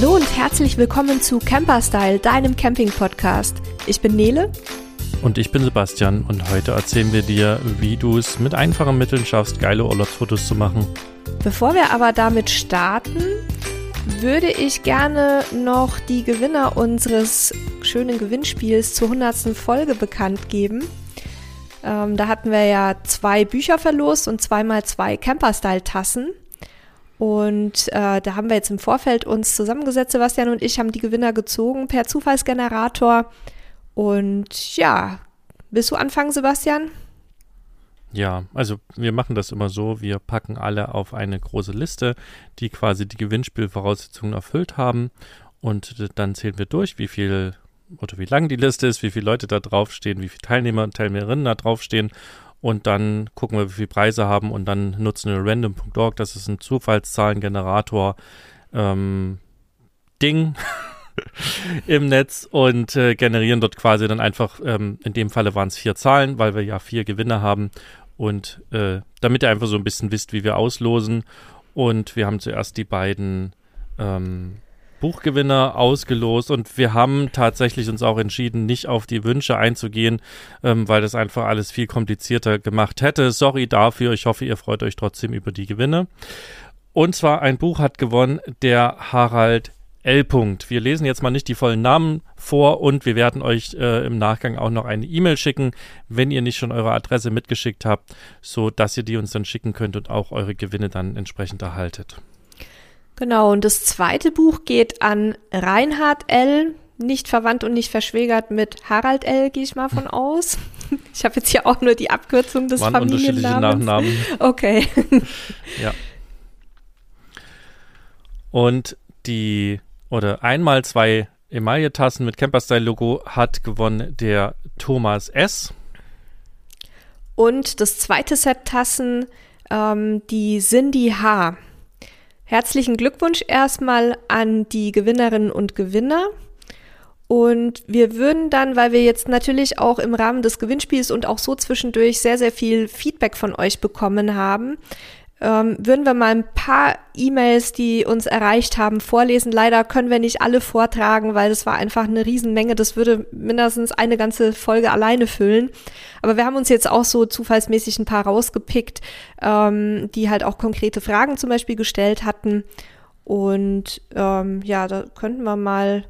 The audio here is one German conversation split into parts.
Hallo und herzlich willkommen zu Camperstyle, deinem Camping-Podcast. Ich bin Nele. Und ich bin Sebastian und heute erzählen wir dir, wie du es mit einfachen Mitteln schaffst, geile Urlaubsfotos zu machen. Bevor wir aber damit starten, würde ich gerne noch die Gewinner unseres schönen Gewinnspiels zur 100. Folge bekannt geben. Ähm, da hatten wir ja zwei Bücher verlost und zweimal zwei Camperstyle-Tassen. Und äh, da haben wir jetzt im Vorfeld uns zusammengesetzt, Sebastian und ich haben die Gewinner gezogen per Zufallsgenerator. Und ja, willst du anfangen, Sebastian? Ja, also wir machen das immer so, wir packen alle auf eine große Liste, die quasi die Gewinnspielvoraussetzungen erfüllt haben. Und dann zählen wir durch, wie viel oder wie lang die Liste ist, wie viele Leute da draufstehen, wie viele Teilnehmer und Teilnehmerinnen da draufstehen und dann gucken wir, wie viele Preise haben und dann nutzen wir random.org, das ist ein Zufallszahlengenerator ähm, Ding im Netz und äh, generieren dort quasi dann einfach, ähm, in dem Falle waren es vier Zahlen, weil wir ja vier Gewinner haben. Und äh, damit ihr einfach so ein bisschen wisst, wie wir auslosen. Und wir haben zuerst die beiden ähm, Buchgewinner ausgelost und wir haben tatsächlich uns auch entschieden, nicht auf die Wünsche einzugehen, ähm, weil das einfach alles viel komplizierter gemacht hätte. Sorry dafür. Ich hoffe, ihr freut euch trotzdem über die Gewinne. Und zwar ein Buch hat gewonnen, der Harald L. -Punkt. Wir lesen jetzt mal nicht die vollen Namen vor und wir werden euch äh, im Nachgang auch noch eine E-Mail schicken, wenn ihr nicht schon eure Adresse mitgeschickt habt, so dass ihr die uns dann schicken könnt und auch eure Gewinne dann entsprechend erhaltet. Genau, und das zweite Buch geht an Reinhard L., nicht verwandt und nicht verschwägert mit Harald L., gehe ich mal von aus. Ich habe jetzt hier auch nur die Abkürzung des Waren Familiennamens. Nachnamen. Okay. ja. Und die, oder einmal zwei Emaille-Tassen mit Camperstyle-Logo hat gewonnen der Thomas S. Und das zweite Set Tassen, ähm, die Cindy H. Herzlichen Glückwunsch erstmal an die Gewinnerinnen und Gewinner. Und wir würden dann, weil wir jetzt natürlich auch im Rahmen des Gewinnspiels und auch so zwischendurch sehr, sehr viel Feedback von euch bekommen haben, ähm, würden wir mal ein paar E-Mails, die uns erreicht haben, vorlesen. Leider können wir nicht alle vortragen, weil das war einfach eine Riesenmenge. Das würde mindestens eine ganze Folge alleine füllen. Aber wir haben uns jetzt auch so zufallsmäßig ein paar rausgepickt, ähm, die halt auch konkrete Fragen zum Beispiel gestellt hatten. Und ähm, ja, da könnten wir mal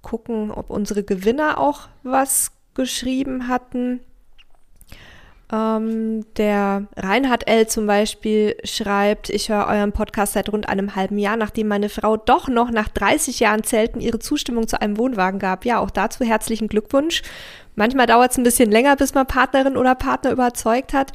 gucken, ob unsere Gewinner auch was geschrieben hatten. Ähm, der Reinhard L. zum Beispiel schreibt, ich höre euren Podcast seit rund einem halben Jahr, nachdem meine Frau doch noch nach 30 Jahren Zelten ihre Zustimmung zu einem Wohnwagen gab. Ja, auch dazu herzlichen Glückwunsch. Manchmal dauert es ein bisschen länger, bis man Partnerin oder Partner überzeugt hat.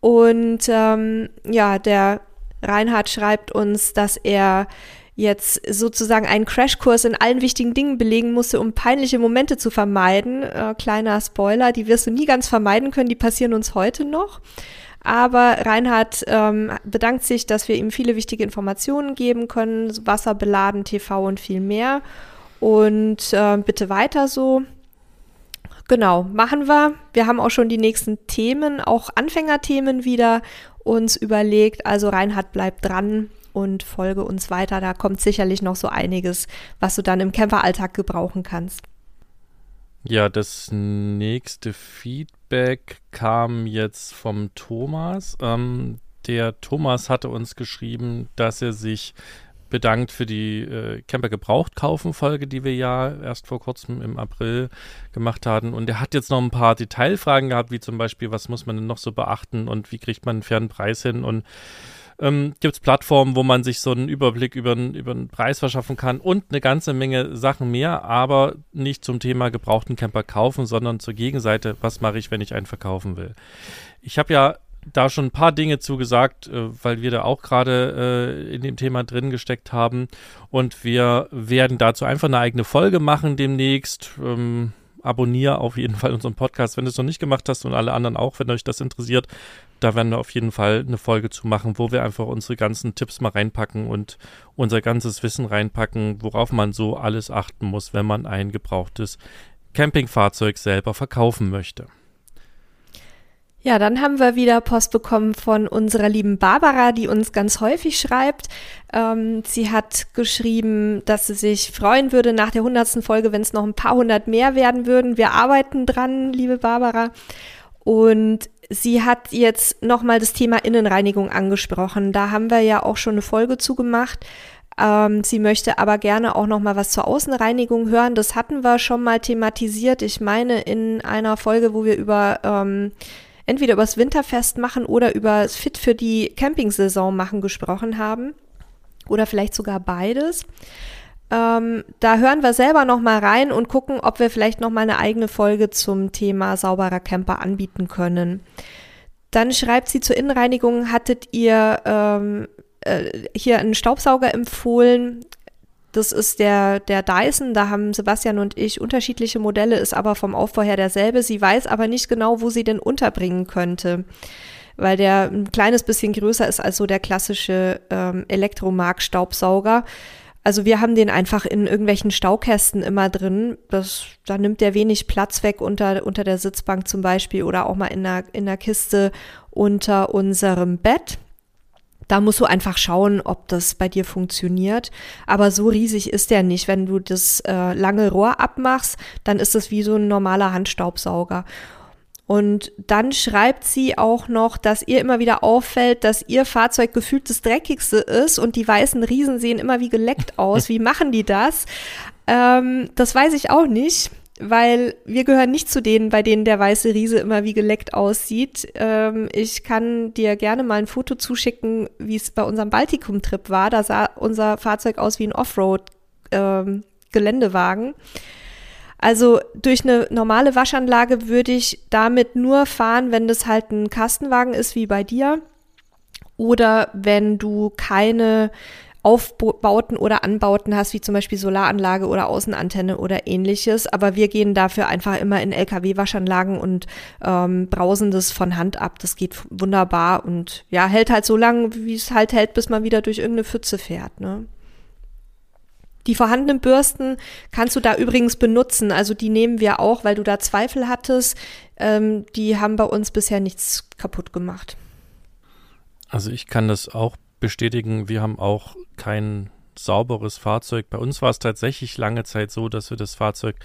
Und ähm, ja, der Reinhard schreibt uns, dass er jetzt sozusagen einen Crashkurs in allen wichtigen Dingen belegen musste, um peinliche Momente zu vermeiden. Äh, kleiner Spoiler, die wirst du nie ganz vermeiden können, die passieren uns heute noch. Aber Reinhard ähm, bedankt sich, dass wir ihm viele wichtige Informationen geben können, Wasser beladen, TV und viel mehr. Und äh, bitte weiter so. Genau, machen wir. Wir haben auch schon die nächsten Themen, auch Anfängerthemen wieder uns überlegt. Also Reinhard bleibt dran und folge uns weiter. Da kommt sicherlich noch so einiges, was du dann im Camperalltag gebrauchen kannst. Ja, das nächste Feedback kam jetzt vom Thomas. Ähm, der Thomas hatte uns geschrieben, dass er sich bedankt für die äh, Camper gebraucht kaufen Folge, die wir ja erst vor kurzem im April gemacht hatten. Und er hat jetzt noch ein paar Detailfragen gehabt, wie zum Beispiel, was muss man denn noch so beachten und wie kriegt man einen fairen Preis hin und ähm, gibt es Plattformen, wo man sich so einen Überblick über, über Preis verschaffen kann und eine ganze Menge Sachen mehr, aber nicht zum Thema gebrauchten Camper kaufen, sondern zur Gegenseite, was mache ich, wenn ich einen verkaufen will. Ich habe ja da schon ein paar Dinge zugesagt, äh, weil wir da auch gerade äh, in dem Thema drin gesteckt haben. Und wir werden dazu einfach eine eigene Folge machen demnächst. Ähm, abonniere auf jeden Fall unseren Podcast, wenn du es noch nicht gemacht hast und alle anderen auch, wenn euch das interessiert. Da werden wir auf jeden Fall eine Folge zu machen, wo wir einfach unsere ganzen Tipps mal reinpacken und unser ganzes Wissen reinpacken, worauf man so alles achten muss, wenn man ein gebrauchtes Campingfahrzeug selber verkaufen möchte. Ja, dann haben wir wieder Post bekommen von unserer lieben Barbara, die uns ganz häufig schreibt. Ähm, sie hat geschrieben, dass sie sich freuen würde nach der hundertsten Folge, wenn es noch ein paar hundert mehr werden würden. Wir arbeiten dran, liebe Barbara. Und sie hat jetzt nochmal das Thema Innenreinigung angesprochen. Da haben wir ja auch schon eine Folge zugemacht. Ähm, sie möchte aber gerne auch noch mal was zur Außenreinigung hören. Das hatten wir schon mal thematisiert. Ich meine in einer Folge, wo wir über ähm, entweder über das Winterfest machen oder über das Fit für die Campingsaison machen gesprochen haben. Oder vielleicht sogar beides. Ähm, da hören wir selber noch mal rein und gucken, ob wir vielleicht noch mal eine eigene Folge zum Thema sauberer Camper anbieten können. Dann schreibt sie zur Innenreinigung, hattet ihr ähm, äh, hier einen Staubsauger empfohlen. Das ist der, der Dyson. Da haben Sebastian und ich unterschiedliche Modelle, ist aber vom Aufbau her derselbe. Sie weiß aber nicht genau, wo sie den unterbringen könnte, weil der ein kleines bisschen größer ist als so der klassische ähm, Elektromark-Staubsauger. Also wir haben den einfach in irgendwelchen Staukästen immer drin. Das, da nimmt der wenig Platz weg unter, unter der Sitzbank zum Beispiel oder auch mal in der, in der Kiste unter unserem Bett. Da musst du einfach schauen, ob das bei dir funktioniert. Aber so riesig ist der nicht. Wenn du das äh, lange Rohr abmachst, dann ist es wie so ein normaler Handstaubsauger. Und dann schreibt sie auch noch, dass ihr immer wieder auffällt, dass ihr Fahrzeug gefühlt das dreckigste ist und die weißen Riesen sehen immer wie geleckt aus. Wie machen die das? Ähm, das weiß ich auch nicht weil wir gehören nicht zu denen, bei denen der weiße Riese immer wie geleckt aussieht. Ähm, ich kann dir gerne mal ein Foto zuschicken, wie es bei unserem Baltikum-Trip war. Da sah unser Fahrzeug aus wie ein Offroad-Geländewagen. Ähm, also durch eine normale Waschanlage würde ich damit nur fahren, wenn das halt ein Kastenwagen ist wie bei dir oder wenn du keine Aufbauten oder Anbauten hast, wie zum Beispiel Solaranlage oder Außenantenne oder ähnliches. Aber wir gehen dafür einfach immer in LKW-Waschanlagen und ähm, brausen das von Hand ab. Das geht wunderbar und ja, hält halt so lange, wie es halt hält, bis man wieder durch irgendeine Pfütze fährt. Ne? Die vorhandenen Bürsten kannst du da übrigens benutzen. Also die nehmen wir auch, weil du da Zweifel hattest. Ähm, die haben bei uns bisher nichts kaputt gemacht. Also ich kann das auch bestätigen, wir haben auch kein sauberes Fahrzeug. Bei uns war es tatsächlich lange Zeit so, dass wir das Fahrzeug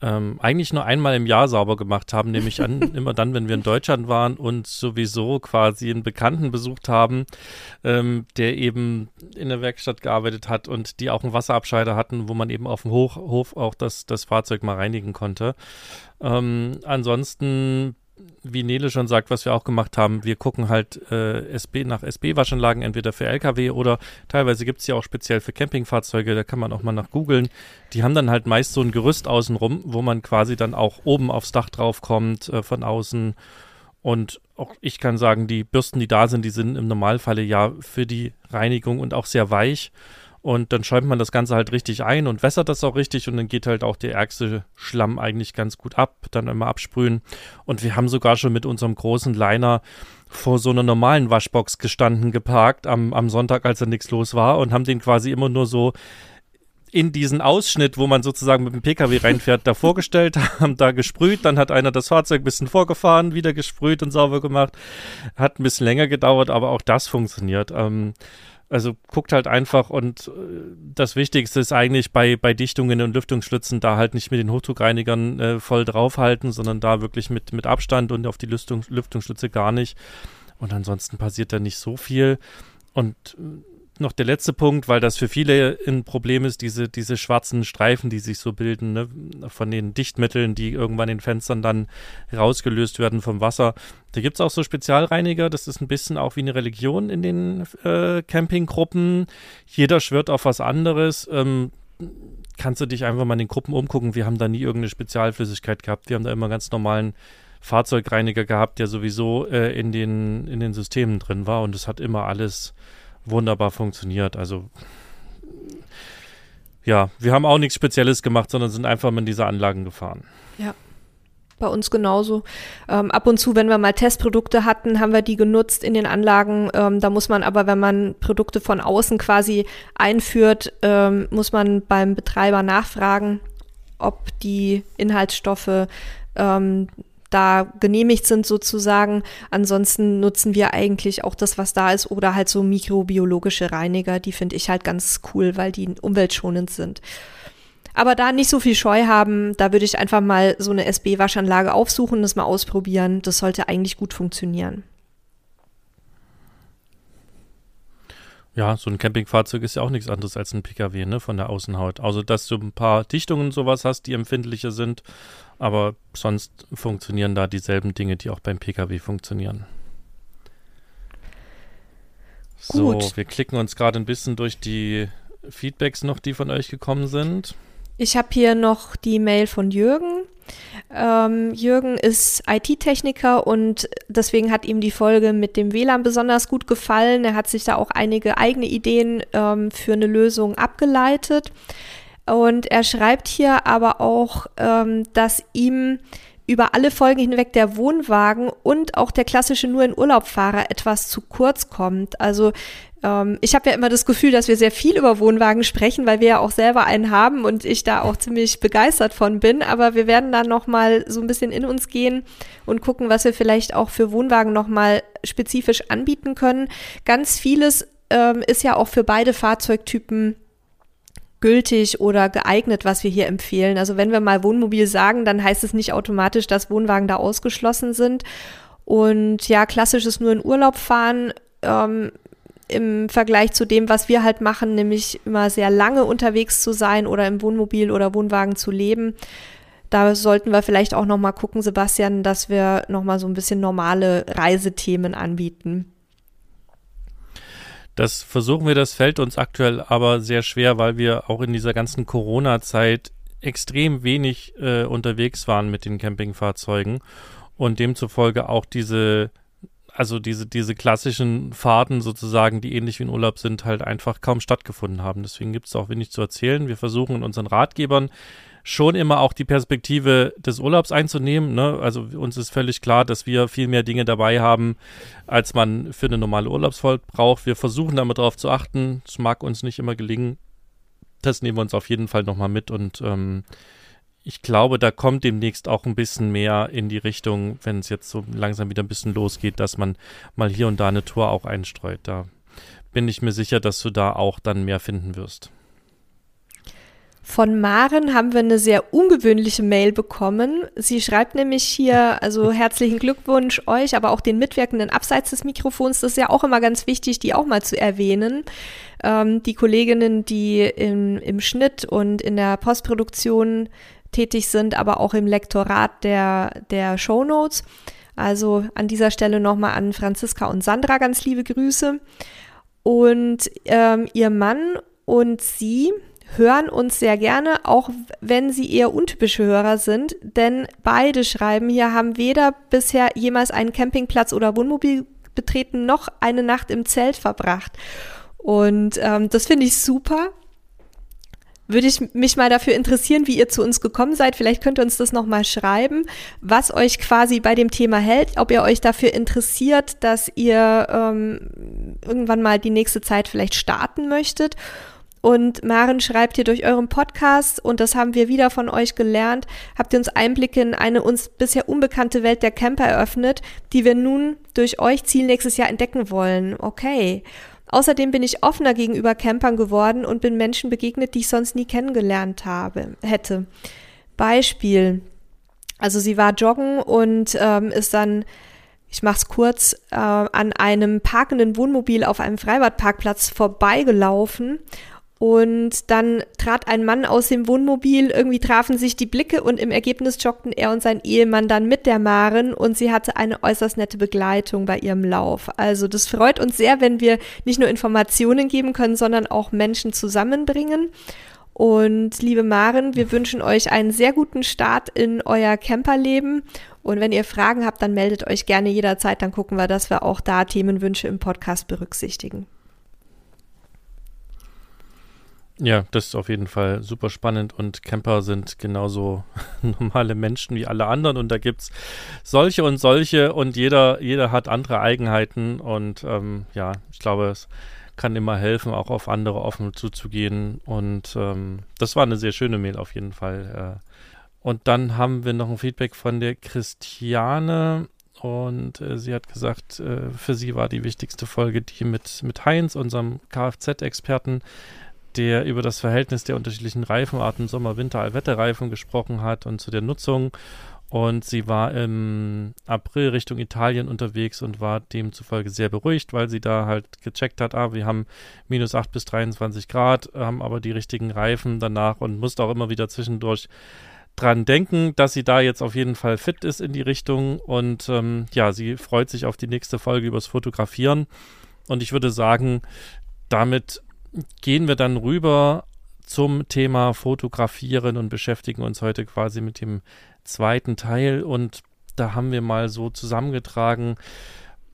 ähm, eigentlich nur einmal im Jahr sauber gemacht haben, nämlich an, immer dann, wenn wir in Deutschland waren und sowieso quasi einen Bekannten besucht haben, ähm, der eben in der Werkstatt gearbeitet hat und die auch einen Wasserabscheider hatten, wo man eben auf dem Hoch, Hof auch das, das Fahrzeug mal reinigen konnte. Ähm, ansonsten wie Nele schon sagt, was wir auch gemacht haben, wir gucken halt äh, SB nach SB-Waschanlagen, entweder für LKW oder teilweise gibt es ja auch speziell für Campingfahrzeuge, da kann man auch mal nach googeln. Die haben dann halt meist so ein Gerüst außenrum, wo man quasi dann auch oben aufs Dach draufkommt äh, von außen. Und auch ich kann sagen, die Bürsten, die da sind, die sind im Normalfall ja für die Reinigung und auch sehr weich. Und dann schäumt man das Ganze halt richtig ein und wässert das auch richtig und dann geht halt auch der ärgste Schlamm eigentlich ganz gut ab, dann immer absprühen. Und wir haben sogar schon mit unserem großen Liner vor so einer normalen Waschbox gestanden, geparkt am, am Sonntag, als da nichts los war und haben den quasi immer nur so in diesen Ausschnitt, wo man sozusagen mit dem Pkw reinfährt, da vorgestellt, haben da gesprüht, dann hat einer das Fahrzeug ein bisschen vorgefahren, wieder gesprüht und sauber gemacht. Hat ein bisschen länger gedauert, aber auch das funktioniert. Ähm, also guckt halt einfach und äh, das Wichtigste ist eigentlich bei, bei Dichtungen und Lüftungsschlitzen da halt nicht mit den Hochdruckreinigern äh, voll draufhalten, sondern da wirklich mit, mit Abstand und auf die Lüftung, Lüftungsschlitze gar nicht. Und ansonsten passiert da nicht so viel. Und äh, noch der letzte Punkt, weil das für viele ein Problem ist, diese, diese schwarzen Streifen, die sich so bilden, ne, von den Dichtmitteln, die irgendwann in den Fenstern dann rausgelöst werden vom Wasser. Da gibt es auch so Spezialreiniger, das ist ein bisschen auch wie eine Religion in den äh, Campinggruppen. Jeder schwört auf was anderes. Ähm, kannst du dich einfach mal in den Gruppen umgucken. Wir haben da nie irgendeine Spezialflüssigkeit gehabt. Wir haben da immer ganz normalen Fahrzeugreiniger gehabt, der sowieso äh, in, den, in den Systemen drin war und es hat immer alles wunderbar funktioniert. Also ja, wir haben auch nichts Spezielles gemacht, sondern sind einfach mit dieser Anlagen gefahren. Ja. Bei uns genauso. Ähm, ab und zu, wenn wir mal Testprodukte hatten, haben wir die genutzt in den Anlagen. Ähm, da muss man aber, wenn man Produkte von außen quasi einführt, ähm, muss man beim Betreiber nachfragen, ob die Inhaltsstoffe ähm, da genehmigt sind sozusagen. Ansonsten nutzen wir eigentlich auch das, was da ist oder halt so mikrobiologische Reiniger. Die finde ich halt ganz cool, weil die umweltschonend sind. Aber da nicht so viel Scheu haben, da würde ich einfach mal so eine SB-Waschanlage aufsuchen, das mal ausprobieren. Das sollte eigentlich gut funktionieren. Ja, so ein Campingfahrzeug ist ja auch nichts anderes als ein Pkw, ne, von der Außenhaut. Also, dass du ein paar Dichtungen sowas hast, die empfindlicher sind, aber sonst funktionieren da dieselben Dinge, die auch beim Pkw funktionieren. Gut. So, wir klicken uns gerade ein bisschen durch die Feedbacks noch, die von euch gekommen sind. Ich habe hier noch die Mail von Jürgen. Ähm, Jürgen ist IT-Techniker und deswegen hat ihm die Folge mit dem WLAN besonders gut gefallen. Er hat sich da auch einige eigene Ideen ähm, für eine Lösung abgeleitet. Und er schreibt hier aber auch, ähm, dass ihm über alle Folgen hinweg der Wohnwagen und auch der klassische nur in Urlaubfahrer etwas zu kurz kommt. Also ähm, ich habe ja immer das Gefühl, dass wir sehr viel über Wohnwagen sprechen, weil wir ja auch selber einen haben und ich da auch ziemlich begeistert von bin. Aber wir werden dann noch mal so ein bisschen in uns gehen und gucken, was wir vielleicht auch für Wohnwagen noch mal spezifisch anbieten können. Ganz vieles ähm, ist ja auch für beide Fahrzeugtypen gültig oder geeignet, was wir hier empfehlen. Also wenn wir mal Wohnmobil sagen, dann heißt es nicht automatisch, dass Wohnwagen da ausgeschlossen sind. Und ja, klassisches nur in Urlaub fahren ähm, im Vergleich zu dem, was wir halt machen, nämlich immer sehr lange unterwegs zu sein oder im Wohnmobil oder Wohnwagen zu leben. Da sollten wir vielleicht auch noch mal gucken, Sebastian, dass wir noch mal so ein bisschen normale Reisethemen anbieten. Das versuchen wir, das fällt uns aktuell aber sehr schwer, weil wir auch in dieser ganzen Corona-Zeit extrem wenig äh, unterwegs waren mit den Campingfahrzeugen und demzufolge auch diese also diese, diese klassischen Fahrten sozusagen, die ähnlich wie in Urlaub sind, halt einfach kaum stattgefunden haben. Deswegen gibt es auch wenig zu erzählen. Wir versuchen in unseren Ratgebern schon immer auch die Perspektive des Urlaubs einzunehmen. Ne? Also uns ist völlig klar, dass wir viel mehr Dinge dabei haben, als man für eine normale Urlaubsfahrt braucht. Wir versuchen damit darauf zu achten. Es mag uns nicht immer gelingen. Das nehmen wir uns auf jeden Fall nochmal mit und ähm, ich glaube, da kommt demnächst auch ein bisschen mehr in die Richtung, wenn es jetzt so langsam wieder ein bisschen losgeht, dass man mal hier und da eine Tour auch einstreut. Da bin ich mir sicher, dass du da auch dann mehr finden wirst. Von Maren haben wir eine sehr ungewöhnliche Mail bekommen. Sie schreibt nämlich hier, also herzlichen Glückwunsch euch, aber auch den Mitwirkenden abseits des Mikrofons. Das ist ja auch immer ganz wichtig, die auch mal zu erwähnen. Ähm, die Kolleginnen, die im, im Schnitt und in der Postproduktion tätig sind, aber auch im Lektorat der, der Show Notes. Also an dieser Stelle nochmal an Franziska und Sandra ganz liebe Grüße. Und ähm, ihr Mann und sie hören uns sehr gerne, auch wenn sie eher untypische Hörer sind, denn beide schreiben hier, haben weder bisher jemals einen Campingplatz oder Wohnmobil betreten, noch eine Nacht im Zelt verbracht. Und ähm, das finde ich super, würde ich mich mal dafür interessieren, wie ihr zu uns gekommen seid. Vielleicht könnt ihr uns das nochmal schreiben, was euch quasi bei dem Thema hält, ob ihr euch dafür interessiert, dass ihr ähm, irgendwann mal die nächste Zeit vielleicht starten möchtet. Und Maren schreibt hier durch euren Podcast, und das haben wir wieder von euch gelernt, habt ihr uns Einblicke in eine uns bisher unbekannte Welt der Camper eröffnet, die wir nun durch euch Ziel nächstes Jahr entdecken wollen. Okay. Außerdem bin ich offener gegenüber Campern geworden und bin Menschen begegnet, die ich sonst nie kennengelernt habe, hätte. Beispiel. Also sie war joggen und ähm, ist dann, ich mach's kurz, äh, an einem parkenden Wohnmobil auf einem Freibadparkplatz vorbeigelaufen und dann trat ein Mann aus dem Wohnmobil, irgendwie trafen sich die Blicke und im Ergebnis joggten er und sein Ehemann dann mit der Maren und sie hatte eine äußerst nette Begleitung bei ihrem Lauf. Also das freut uns sehr, wenn wir nicht nur Informationen geben können, sondern auch Menschen zusammenbringen. Und liebe Maren, wir wünschen euch einen sehr guten Start in euer Camperleben. Und wenn ihr Fragen habt, dann meldet euch gerne jederzeit. Dann gucken wir, dass wir auch da Themenwünsche im Podcast berücksichtigen. Ja, das ist auf jeden Fall super spannend und Camper sind genauso normale Menschen wie alle anderen und da gibt es solche und solche und jeder, jeder hat andere Eigenheiten und ähm, ja, ich glaube, es kann immer helfen, auch auf andere offen zuzugehen und ähm, das war eine sehr schöne Mail auf jeden Fall. Äh, Und dann haben wir noch ein Feedback von der Christiane. Und äh, sie hat gesagt, äh, für sie war die wichtigste Folge die mit, mit Heinz, unserem Kfz-Experten, der über das Verhältnis der unterschiedlichen Reifenarten, Sommer-, Winter-, Allwetterreifen gesprochen hat und zu der Nutzung. Und sie war im April Richtung Italien unterwegs und war demzufolge sehr beruhigt, weil sie da halt gecheckt hat, ah, wir haben minus 8 bis 23 Grad, haben aber die richtigen Reifen danach und musste auch immer wieder zwischendurch dran denken, dass sie da jetzt auf jeden Fall fit ist in die Richtung. Und ähm, ja, sie freut sich auf die nächste Folge übers Fotografieren. Und ich würde sagen, damit gehen wir dann rüber zum Thema Fotografieren und beschäftigen uns heute quasi mit dem zweiten Teil. Und da haben wir mal so zusammengetragen,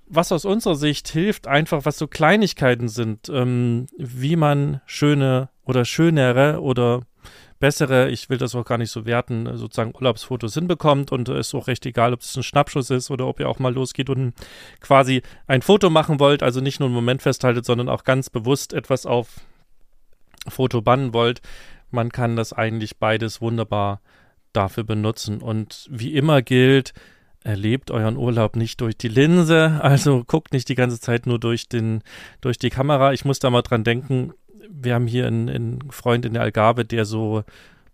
was aus unserer Sicht hilft, einfach was so Kleinigkeiten sind, ähm, wie man schöne oder schönere oder bessere, ich will das auch gar nicht so werten, sozusagen Urlaubsfotos hinbekommt und es ist auch recht egal, ob es ein Schnappschuss ist oder ob ihr auch mal losgeht und quasi ein Foto machen wollt, also nicht nur einen Moment festhaltet, sondern auch ganz bewusst etwas auf Foto bannen wollt. Man kann das eigentlich beides wunderbar dafür benutzen. Und wie immer gilt, erlebt euren Urlaub nicht durch die Linse, also guckt nicht die ganze Zeit nur durch, den, durch die Kamera. Ich muss da mal dran denken, wir haben hier einen, einen Freund in der Algarve, der so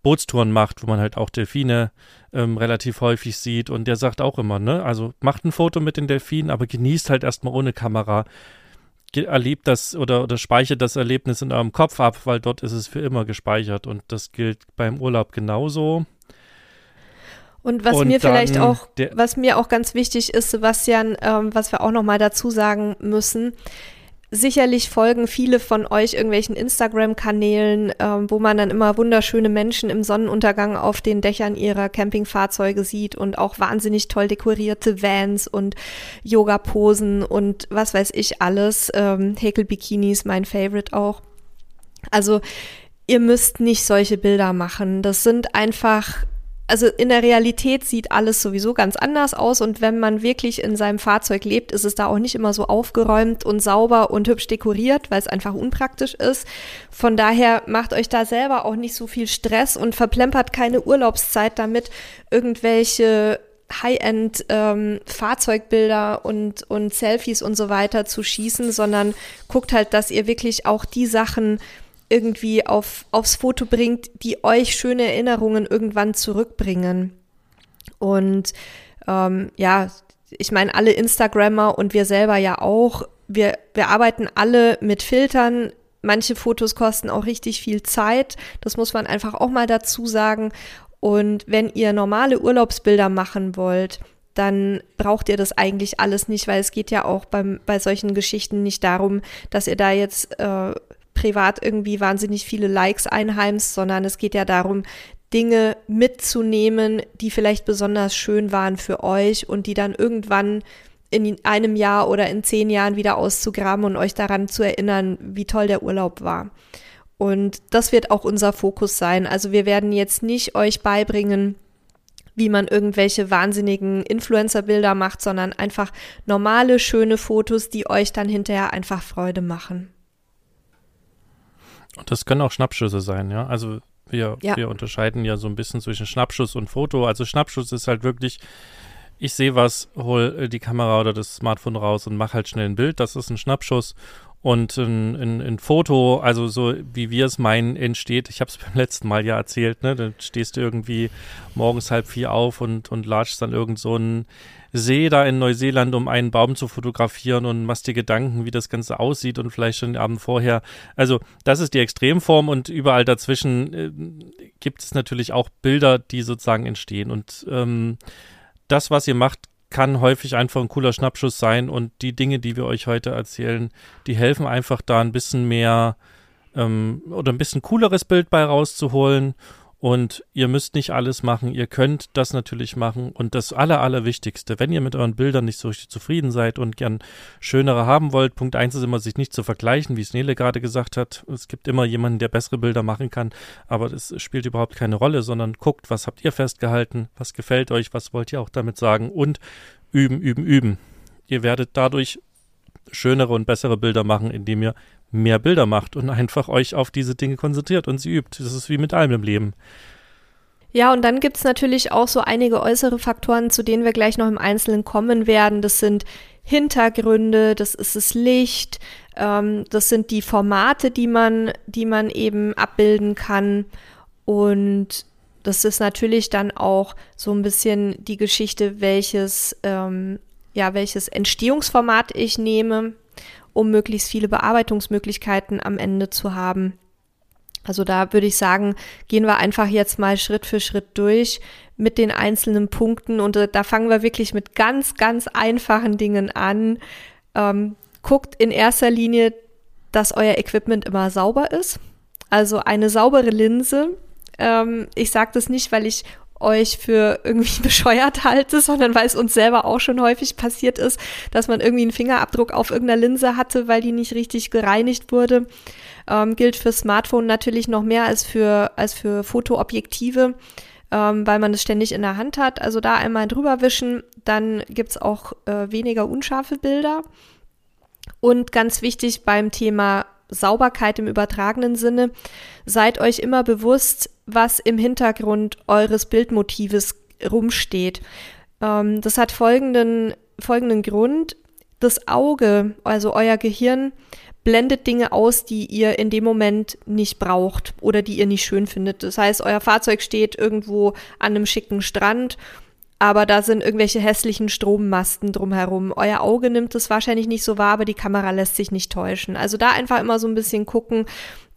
Bootstouren macht, wo man halt auch Delfine ähm, relativ häufig sieht und der sagt auch immer, ne, also macht ein Foto mit den Delfinen, aber genießt halt erstmal ohne Kamera. Erlebt das oder, oder speichert das Erlebnis in eurem Kopf ab, weil dort ist es für immer gespeichert und das gilt beim Urlaub genauso. Und was und mir vielleicht auch, was mir auch ganz wichtig ist, Sebastian, ähm, was wir auch nochmal dazu sagen müssen, Sicherlich folgen viele von euch irgendwelchen Instagram-Kanälen, ähm, wo man dann immer wunderschöne Menschen im Sonnenuntergang auf den Dächern ihrer Campingfahrzeuge sieht und auch wahnsinnig toll dekorierte Vans und Yoga-Posen und was weiß ich alles. Ähm, Häkelbikinis, mein Favorite auch. Also ihr müsst nicht solche Bilder machen. Das sind einfach also in der Realität sieht alles sowieso ganz anders aus und wenn man wirklich in seinem Fahrzeug lebt, ist es da auch nicht immer so aufgeräumt und sauber und hübsch dekoriert, weil es einfach unpraktisch ist. Von daher macht euch da selber auch nicht so viel Stress und verplempert keine Urlaubszeit damit, irgendwelche High-End ähm, Fahrzeugbilder und, und Selfies und so weiter zu schießen, sondern guckt halt, dass ihr wirklich auch die Sachen irgendwie auf, aufs Foto bringt, die euch schöne Erinnerungen irgendwann zurückbringen. Und ähm, ja, ich meine, alle Instagrammer und wir selber ja auch, wir, wir arbeiten alle mit Filtern. Manche Fotos kosten auch richtig viel Zeit. Das muss man einfach auch mal dazu sagen. Und wenn ihr normale Urlaubsbilder machen wollt, dann braucht ihr das eigentlich alles nicht, weil es geht ja auch beim, bei solchen Geschichten nicht darum, dass ihr da jetzt äh, privat irgendwie wahnsinnig viele Likes einheimst, sondern es geht ja darum, Dinge mitzunehmen, die vielleicht besonders schön waren für euch und die dann irgendwann in einem Jahr oder in zehn Jahren wieder auszugraben und euch daran zu erinnern, wie toll der Urlaub war. Und das wird auch unser Fokus sein. Also wir werden jetzt nicht euch beibringen, wie man irgendwelche wahnsinnigen Influencer-Bilder macht, sondern einfach normale, schöne Fotos, die euch dann hinterher einfach Freude machen. Und das können auch Schnappschüsse sein, ja. Also wir, ja. wir unterscheiden ja so ein bisschen zwischen Schnappschuss und Foto. Also Schnappschuss ist halt wirklich, ich sehe was, hol äh, die Kamera oder das Smartphone raus und mach halt schnell ein Bild. Das ist ein Schnappschuss. Und ein, ein, ein Foto, also so wie wir es meinen, entsteht, ich habe es beim letzten Mal ja erzählt, ne? Dann stehst du irgendwie morgens halb vier auf und, und latschst dann irgend so ein See da in Neuseeland, um einen Baum zu fotografieren und machst dir Gedanken, wie das Ganze aussieht und vielleicht schon den Abend vorher. Also das ist die Extremform und überall dazwischen äh, gibt es natürlich auch Bilder, die sozusagen entstehen. Und ähm, das, was ihr macht, kann häufig einfach ein cooler Schnappschuss sein und die Dinge, die wir euch heute erzählen, die helfen einfach da ein bisschen mehr ähm, oder ein bisschen cooleres Bild bei rauszuholen und ihr müsst nicht alles machen, ihr könnt das natürlich machen. Und das Aller, Allerwichtigste, wenn ihr mit euren Bildern nicht so richtig zufrieden seid und gern schönere haben wollt, Punkt eins ist immer, sich nicht zu vergleichen, wie es Nele gerade gesagt hat. Es gibt immer jemanden, der bessere Bilder machen kann, aber das spielt überhaupt keine Rolle, sondern guckt, was habt ihr festgehalten, was gefällt euch, was wollt ihr auch damit sagen und üben, üben, üben. Ihr werdet dadurch schönere und bessere Bilder machen, indem ihr mehr Bilder macht und einfach euch auf diese Dinge konzentriert und sie übt. Das ist wie mit allem im Leben. Ja, und dann gibt's natürlich auch so einige äußere Faktoren, zu denen wir gleich noch im Einzelnen kommen werden. Das sind Hintergründe, das ist das Licht, ähm, das sind die Formate, die man, die man eben abbilden kann. Und das ist natürlich dann auch so ein bisschen die Geschichte, welches, ähm, ja, welches Entstehungsformat ich nehme, um möglichst viele Bearbeitungsmöglichkeiten am Ende zu haben. Also da würde ich sagen, gehen wir einfach jetzt mal Schritt für Schritt durch mit den einzelnen Punkten und äh, da fangen wir wirklich mit ganz, ganz einfachen Dingen an. Ähm, guckt in erster Linie, dass euer Equipment immer sauber ist. Also eine saubere Linse. Ähm, ich sage das nicht, weil ich euch für irgendwie bescheuert halte, sondern weil es uns selber auch schon häufig passiert ist, dass man irgendwie einen Fingerabdruck auf irgendeiner Linse hatte, weil die nicht richtig gereinigt wurde. Ähm, gilt für Smartphone natürlich noch mehr als für, als für Fotoobjektive, ähm, weil man es ständig in der Hand hat. Also da einmal drüber wischen, dann gibt es auch äh, weniger unscharfe Bilder. Und ganz wichtig beim Thema Sauberkeit im übertragenen Sinne, seid euch immer bewusst, was im Hintergrund eures Bildmotives rumsteht. Ähm, das hat folgenden, folgenden Grund. Das Auge, also euer Gehirn, blendet Dinge aus, die ihr in dem Moment nicht braucht oder die ihr nicht schön findet. Das heißt, euer Fahrzeug steht irgendwo an einem schicken Strand, aber da sind irgendwelche hässlichen Strommasten drumherum. Euer Auge nimmt es wahrscheinlich nicht so wahr, aber die Kamera lässt sich nicht täuschen. Also da einfach immer so ein bisschen gucken,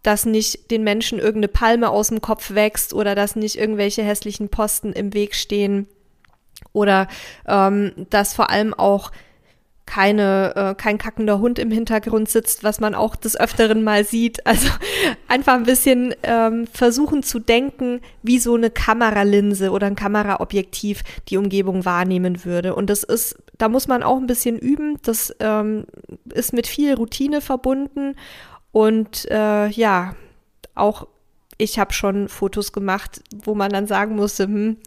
dass nicht den Menschen irgendeine Palme aus dem Kopf wächst oder dass nicht irgendwelche hässlichen Posten im Weg stehen oder ähm, dass vor allem auch keine, äh, kein kackender Hund im Hintergrund sitzt, was man auch des Öfteren mal sieht. Also einfach ein bisschen ähm, versuchen zu denken, wie so eine Kameralinse oder ein Kameraobjektiv die Umgebung wahrnehmen würde. Und das ist, da muss man auch ein bisschen üben. Das ähm, ist mit viel Routine verbunden. Und äh, ja, auch ich habe schon Fotos gemacht, wo man dann sagen musste, hm,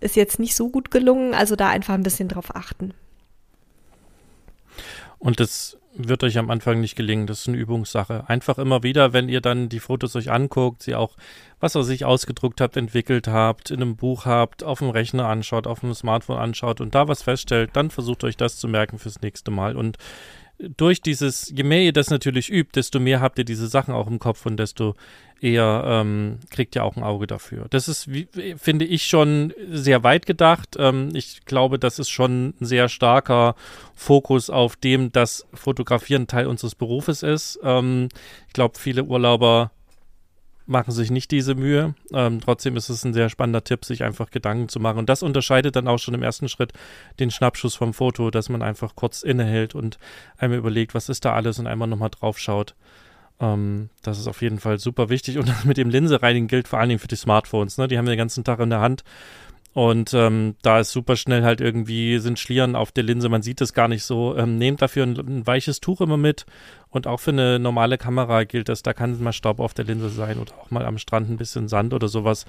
ist jetzt nicht so gut gelungen. Also da einfach ein bisschen drauf achten. Und das wird euch am Anfang nicht gelingen. Das ist eine Übungssache. Einfach immer wieder, wenn ihr dann die Fotos euch anguckt, sie auch, was ihr sich ausgedruckt habt, entwickelt habt, in einem Buch habt, auf dem Rechner anschaut, auf dem Smartphone anschaut und da was feststellt, dann versucht euch das zu merken fürs nächste Mal. Und durch dieses, je mehr ihr das natürlich übt, desto mehr habt ihr diese Sachen auch im Kopf und desto eher ähm, kriegt ihr auch ein Auge dafür. Das ist, wie, finde ich, schon sehr weit gedacht. Ähm, ich glaube, das ist schon ein sehr starker Fokus auf dem, dass Fotografieren Teil unseres Berufes ist. Ähm, ich glaube, viele Urlauber machen sich nicht diese Mühe. Ähm, trotzdem ist es ein sehr spannender Tipp, sich einfach Gedanken zu machen. Und das unterscheidet dann auch schon im ersten Schritt den Schnappschuss vom Foto, dass man einfach kurz innehält und einmal überlegt, was ist da alles und einmal nochmal drauf schaut. Ähm, das ist auf jeden Fall super wichtig. Und das mit dem Linse-Reinigen gilt vor allen Dingen für die Smartphones. Ne? Die haben wir den ganzen Tag in der Hand und ähm, da ist super schnell halt irgendwie sind Schlieren auf der Linse, man sieht es gar nicht so. Ähm, nehmt dafür ein, ein, weiches Tuch immer mit. Und auch für eine normale Kamera gilt das, da kann mal Staub auf der Linse sein oder auch mal am Strand ein bisschen Sand oder sowas.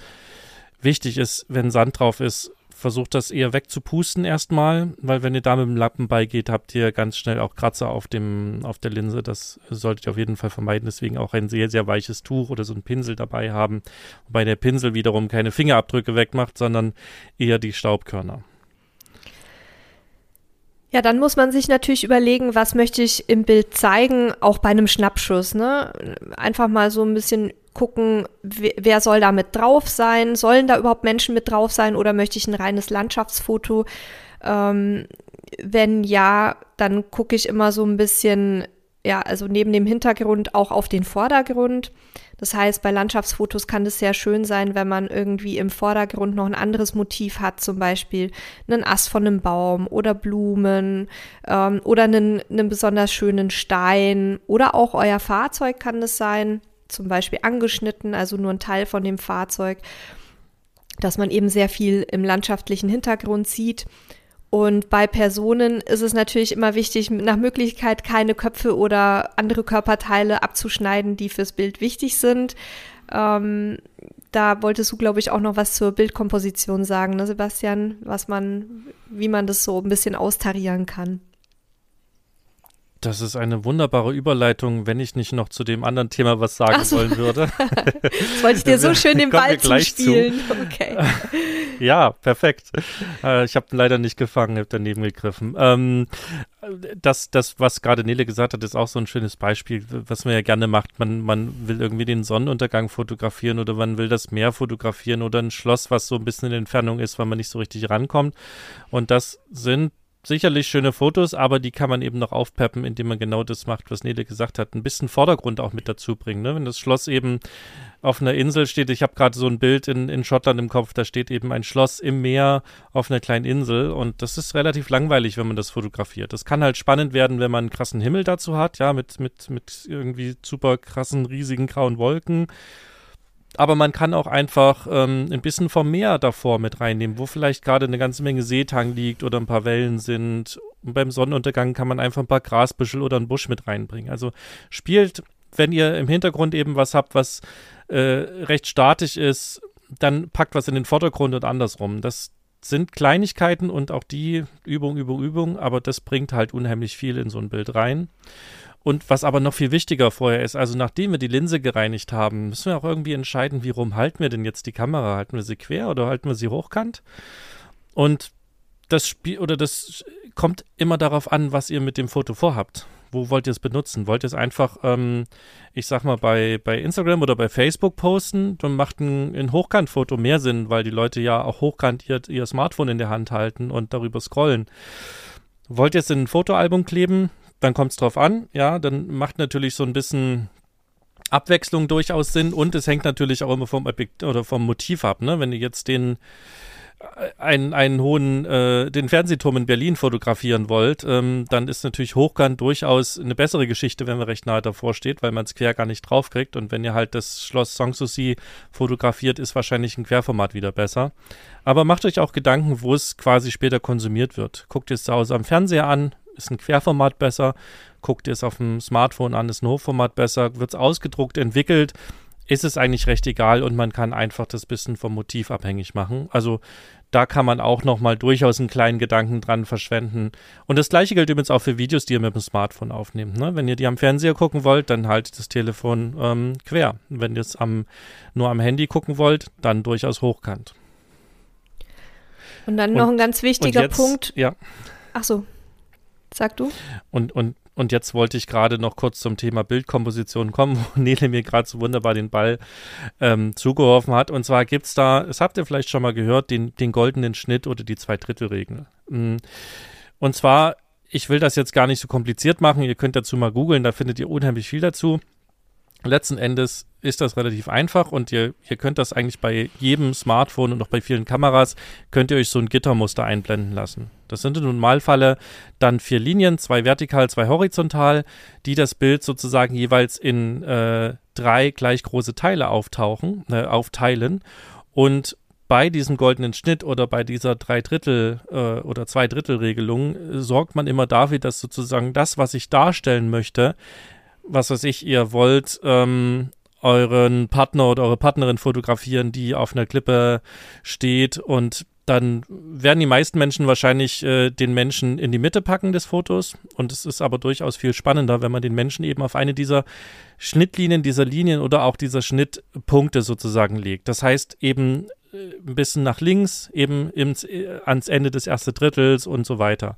Wichtig ist, wenn Sand drauf ist, versucht das eher wegzupusten erstmal, weil wenn ihr da mit dem Lappen beigeht, habt ihr ganz schnell auch Kratzer auf dem, auf der Linse. Das solltet ihr auf jeden Fall vermeiden. Deswegen auch ein sehr, sehr weiches Tuch oder so ein Pinsel dabei haben. Wobei der Pinsel wiederum keine Fingerabdrücke wegmacht, sondern eher die Staubkörner. Ja, dann muss man sich natürlich überlegen, was möchte ich im Bild zeigen, auch bei einem Schnappschuss. Ne? Einfach mal so ein bisschen gucken, wer soll da mit drauf sein? Sollen da überhaupt Menschen mit drauf sein oder möchte ich ein reines Landschaftsfoto? Ähm, wenn ja, dann gucke ich immer so ein bisschen, ja, also neben dem Hintergrund auch auf den Vordergrund. Das heißt, bei Landschaftsfotos kann es sehr schön sein, wenn man irgendwie im Vordergrund noch ein anderes Motiv hat, zum Beispiel einen Ast von einem Baum oder Blumen ähm, oder einen, einen besonders schönen Stein oder auch euer Fahrzeug kann es sein, zum Beispiel angeschnitten, also nur ein Teil von dem Fahrzeug, dass man eben sehr viel im landschaftlichen Hintergrund sieht und bei Personen ist es natürlich immer wichtig, nach Möglichkeit keine Köpfe oder andere Körperteile abzuschneiden, die fürs Bild wichtig sind. Ähm, da wolltest du, glaube ich, auch noch was zur Bildkomposition sagen, ne, Sebastian, was man, wie man das so ein bisschen austarieren kann. Das ist eine wunderbare Überleitung, wenn ich nicht noch zu dem anderen Thema was sagen so. wollen würde. Jetzt wollte ich dir so schön den Ball zuspielen. Zu. Okay. ja, perfekt. Äh, ich habe leider nicht gefangen, habe daneben gegriffen. Ähm, das, das, was gerade Nele gesagt hat, ist auch so ein schönes Beispiel, was man ja gerne macht. Man, man will irgendwie den Sonnenuntergang fotografieren oder man will das Meer fotografieren oder ein Schloss, was so ein bisschen in Entfernung ist, weil man nicht so richtig rankommt. Und das sind sicherlich schöne Fotos, aber die kann man eben noch aufpeppen, indem man genau das macht, was Nele gesagt hat. Ein bisschen Vordergrund auch mit dazu bringen. Ne? Wenn das Schloss eben auf einer Insel steht, ich habe gerade so ein Bild in, in Schottland im Kopf, da steht eben ein Schloss im Meer auf einer kleinen Insel und das ist relativ langweilig, wenn man das fotografiert. Das kann halt spannend werden, wenn man einen krassen Himmel dazu hat, ja, mit, mit, mit irgendwie super krassen, riesigen grauen Wolken aber man kann auch einfach ähm, ein bisschen vom Meer davor mit reinnehmen, wo vielleicht gerade eine ganze Menge Seetang liegt oder ein paar Wellen sind. Und beim Sonnenuntergang kann man einfach ein paar Grasbüschel oder einen Busch mit reinbringen. Also spielt, wenn ihr im Hintergrund eben was habt, was äh, recht statisch ist, dann packt was in den Vordergrund und andersrum. Das sind Kleinigkeiten und auch die Übung, Übung, Übung, aber das bringt halt unheimlich viel in so ein Bild rein. Und was aber noch viel wichtiger vorher ist, also nachdem wir die Linse gereinigt haben, müssen wir auch irgendwie entscheiden, wie rum halten wir denn jetzt die Kamera? Halten wir sie quer oder halten wir sie hochkant? Und das Spiel oder das kommt immer darauf an, was ihr mit dem Foto vorhabt. Wo wollt ihr es benutzen? Wollt ihr es einfach, ähm, ich sag mal, bei, bei Instagram oder bei Facebook posten? Dann macht ein, ein Hochkantfoto mehr Sinn, weil die Leute ja auch hochkant ihr, ihr Smartphone in der Hand halten und darüber scrollen. Wollt ihr es in ein Fotoalbum kleben? Dann kommt es drauf an, ja, dann macht natürlich so ein bisschen Abwechslung durchaus Sinn und es hängt natürlich auch immer vom Objekt oder vom Motiv ab, ne? Wenn ihr jetzt den äh, einen, einen hohen, äh, den Fernsehturm in Berlin fotografieren wollt, ähm, dann ist natürlich hochkant durchaus eine bessere Geschichte, wenn man recht nahe davor steht, weil man es quer gar nicht draufkriegt. Und wenn ihr halt das Schloss Sanssouci fotografiert, ist wahrscheinlich ein Querformat wieder besser. Aber macht euch auch Gedanken, wo es quasi später konsumiert wird. Guckt es zu Hause am Fernseher an, ist ein Querformat besser, guckt ihr es auf dem Smartphone an, ist ein Hochformat besser, wird es ausgedruckt, entwickelt, ist es eigentlich recht egal und man kann einfach das bisschen vom Motiv abhängig machen. Also da kann man auch nochmal durchaus einen kleinen Gedanken dran verschwenden. Und das gleiche gilt übrigens auch für Videos, die ihr mit dem Smartphone aufnehmt. Ne? Wenn ihr die am Fernseher gucken wollt, dann haltet das Telefon ähm, quer. Wenn ihr es am, nur am Handy gucken wollt, dann durchaus hochkant. Und dann und, noch ein ganz wichtiger jetzt, Punkt. Ja. Ach so, Sag du. Und, und, und jetzt wollte ich gerade noch kurz zum Thema Bildkomposition kommen, wo Nele mir gerade so wunderbar den Ball ähm, zugeworfen hat. Und zwar gibt es da, das habt ihr vielleicht schon mal gehört, den, den goldenen Schnitt oder die Zweidrittelregel. Mm. Und zwar, ich will das jetzt gar nicht so kompliziert machen, ihr könnt dazu mal googeln, da findet ihr unheimlich viel dazu. Letzten Endes ist das relativ einfach und ihr, ihr könnt das eigentlich bei jedem Smartphone und auch bei vielen Kameras, könnt ihr euch so ein Gittermuster einblenden lassen. Das sind im Normalfalle dann vier Linien, zwei vertikal, zwei horizontal, die das Bild sozusagen jeweils in äh, drei gleich große Teile auftauchen, äh, aufteilen und bei diesem goldenen Schnitt oder bei dieser Dreidrittel- äh, oder Zweidrittel-Regelung äh, sorgt man immer dafür, dass sozusagen das, was ich darstellen möchte, was weiß ich, ihr wollt ähm, euren Partner oder eure Partnerin fotografieren, die auf einer Klippe steht und dann werden die meisten Menschen wahrscheinlich äh, den Menschen in die Mitte packen des Fotos. Und es ist aber durchaus viel spannender, wenn man den Menschen eben auf eine dieser Schnittlinien, dieser Linien oder auch dieser Schnittpunkte sozusagen legt. Das heißt eben äh, ein bisschen nach links, eben ins, äh, ans Ende des ersten Drittels und so weiter.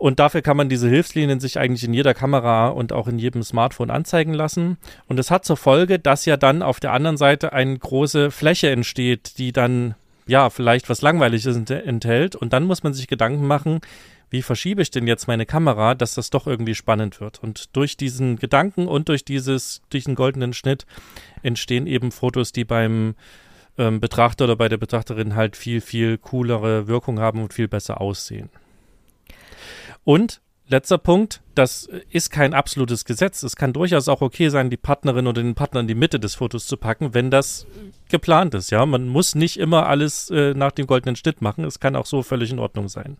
Und dafür kann man diese Hilfslinien sich eigentlich in jeder Kamera und auch in jedem Smartphone anzeigen lassen. Und es hat zur Folge, dass ja dann auf der anderen Seite eine große Fläche entsteht, die dann ja vielleicht was Langweiliges enthält. Und dann muss man sich Gedanken machen, wie verschiebe ich denn jetzt meine Kamera, dass das doch irgendwie spannend wird. Und durch diesen Gedanken und durch dieses, durch den goldenen Schnitt entstehen eben Fotos, die beim ähm, Betrachter oder bei der Betrachterin halt viel, viel coolere Wirkung haben und viel besser aussehen. Und letzter Punkt, das ist kein absolutes Gesetz. Es kann durchaus auch okay sein, die Partnerin oder den Partner in die Mitte des Fotos zu packen, wenn das geplant ist. Ja, man muss nicht immer alles äh, nach dem goldenen Schnitt machen. Es kann auch so völlig in Ordnung sein.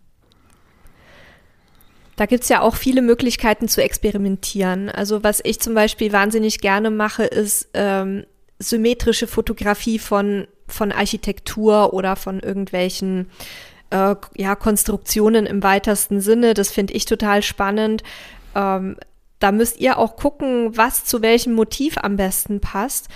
Da gibt es ja auch viele Möglichkeiten zu experimentieren. Also was ich zum Beispiel wahnsinnig gerne mache, ist ähm, symmetrische Fotografie von, von Architektur oder von irgendwelchen äh, ja, Konstruktionen im weitesten Sinne. Das finde ich total spannend. Ähm, da müsst ihr auch gucken, was zu welchem Motiv am besten passt.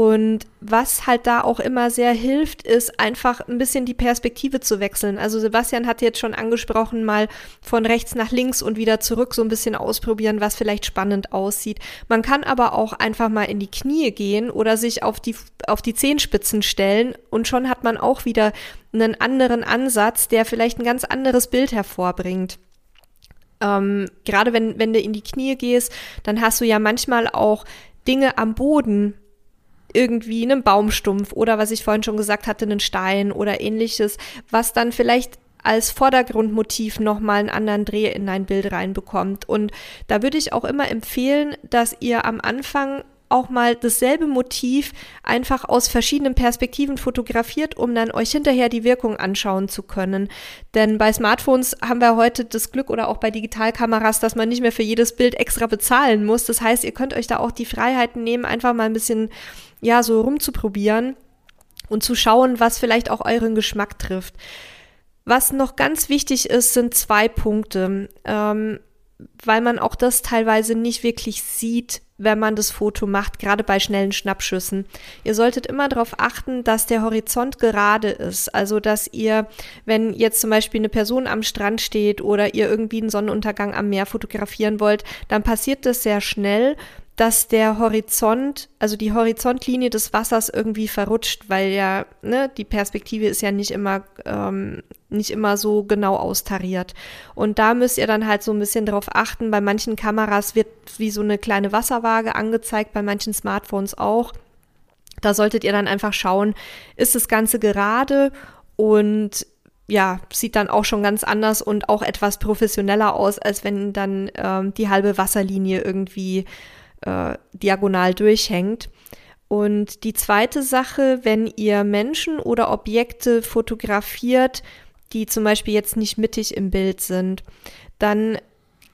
Und was halt da auch immer sehr hilft, ist einfach ein bisschen die Perspektive zu wechseln. Also Sebastian hat jetzt schon angesprochen, mal von rechts nach links und wieder zurück so ein bisschen ausprobieren, was vielleicht spannend aussieht. Man kann aber auch einfach mal in die Knie gehen oder sich auf die, auf die Zehenspitzen stellen und schon hat man auch wieder einen anderen Ansatz, der vielleicht ein ganz anderes Bild hervorbringt. Ähm, gerade wenn, wenn du in die Knie gehst, dann hast du ja manchmal auch Dinge am Boden, irgendwie einen Baumstumpf oder was ich vorhin schon gesagt hatte, einen Stein oder ähnliches, was dann vielleicht als Vordergrundmotiv nochmal einen anderen Dreh in ein Bild reinbekommt. Und da würde ich auch immer empfehlen, dass ihr am Anfang auch mal dasselbe Motiv einfach aus verschiedenen Perspektiven fotografiert, um dann euch hinterher die Wirkung anschauen zu können. Denn bei Smartphones haben wir heute das Glück oder auch bei Digitalkameras, dass man nicht mehr für jedes Bild extra bezahlen muss. Das heißt, ihr könnt euch da auch die Freiheiten nehmen, einfach mal ein bisschen ja, so rumzuprobieren und zu schauen, was vielleicht auch euren Geschmack trifft. Was noch ganz wichtig ist, sind zwei Punkte, ähm, weil man auch das teilweise nicht wirklich sieht, wenn man das Foto macht, gerade bei schnellen Schnappschüssen. Ihr solltet immer darauf achten, dass der Horizont gerade ist. Also, dass ihr, wenn jetzt zum Beispiel eine Person am Strand steht oder ihr irgendwie einen Sonnenuntergang am Meer fotografieren wollt, dann passiert das sehr schnell dass der Horizont, also die Horizontlinie des Wassers irgendwie verrutscht, weil ja, ne, die Perspektive ist ja nicht immer, ähm, nicht immer so genau austariert. Und da müsst ihr dann halt so ein bisschen drauf achten. Bei manchen Kameras wird wie so eine kleine Wasserwaage angezeigt, bei manchen Smartphones auch. Da solltet ihr dann einfach schauen, ist das Ganze gerade und ja, sieht dann auch schon ganz anders und auch etwas professioneller aus, als wenn dann ähm, die halbe Wasserlinie irgendwie äh, diagonal durchhängt. Und die zweite Sache, wenn ihr Menschen oder Objekte fotografiert, die zum Beispiel jetzt nicht mittig im Bild sind, dann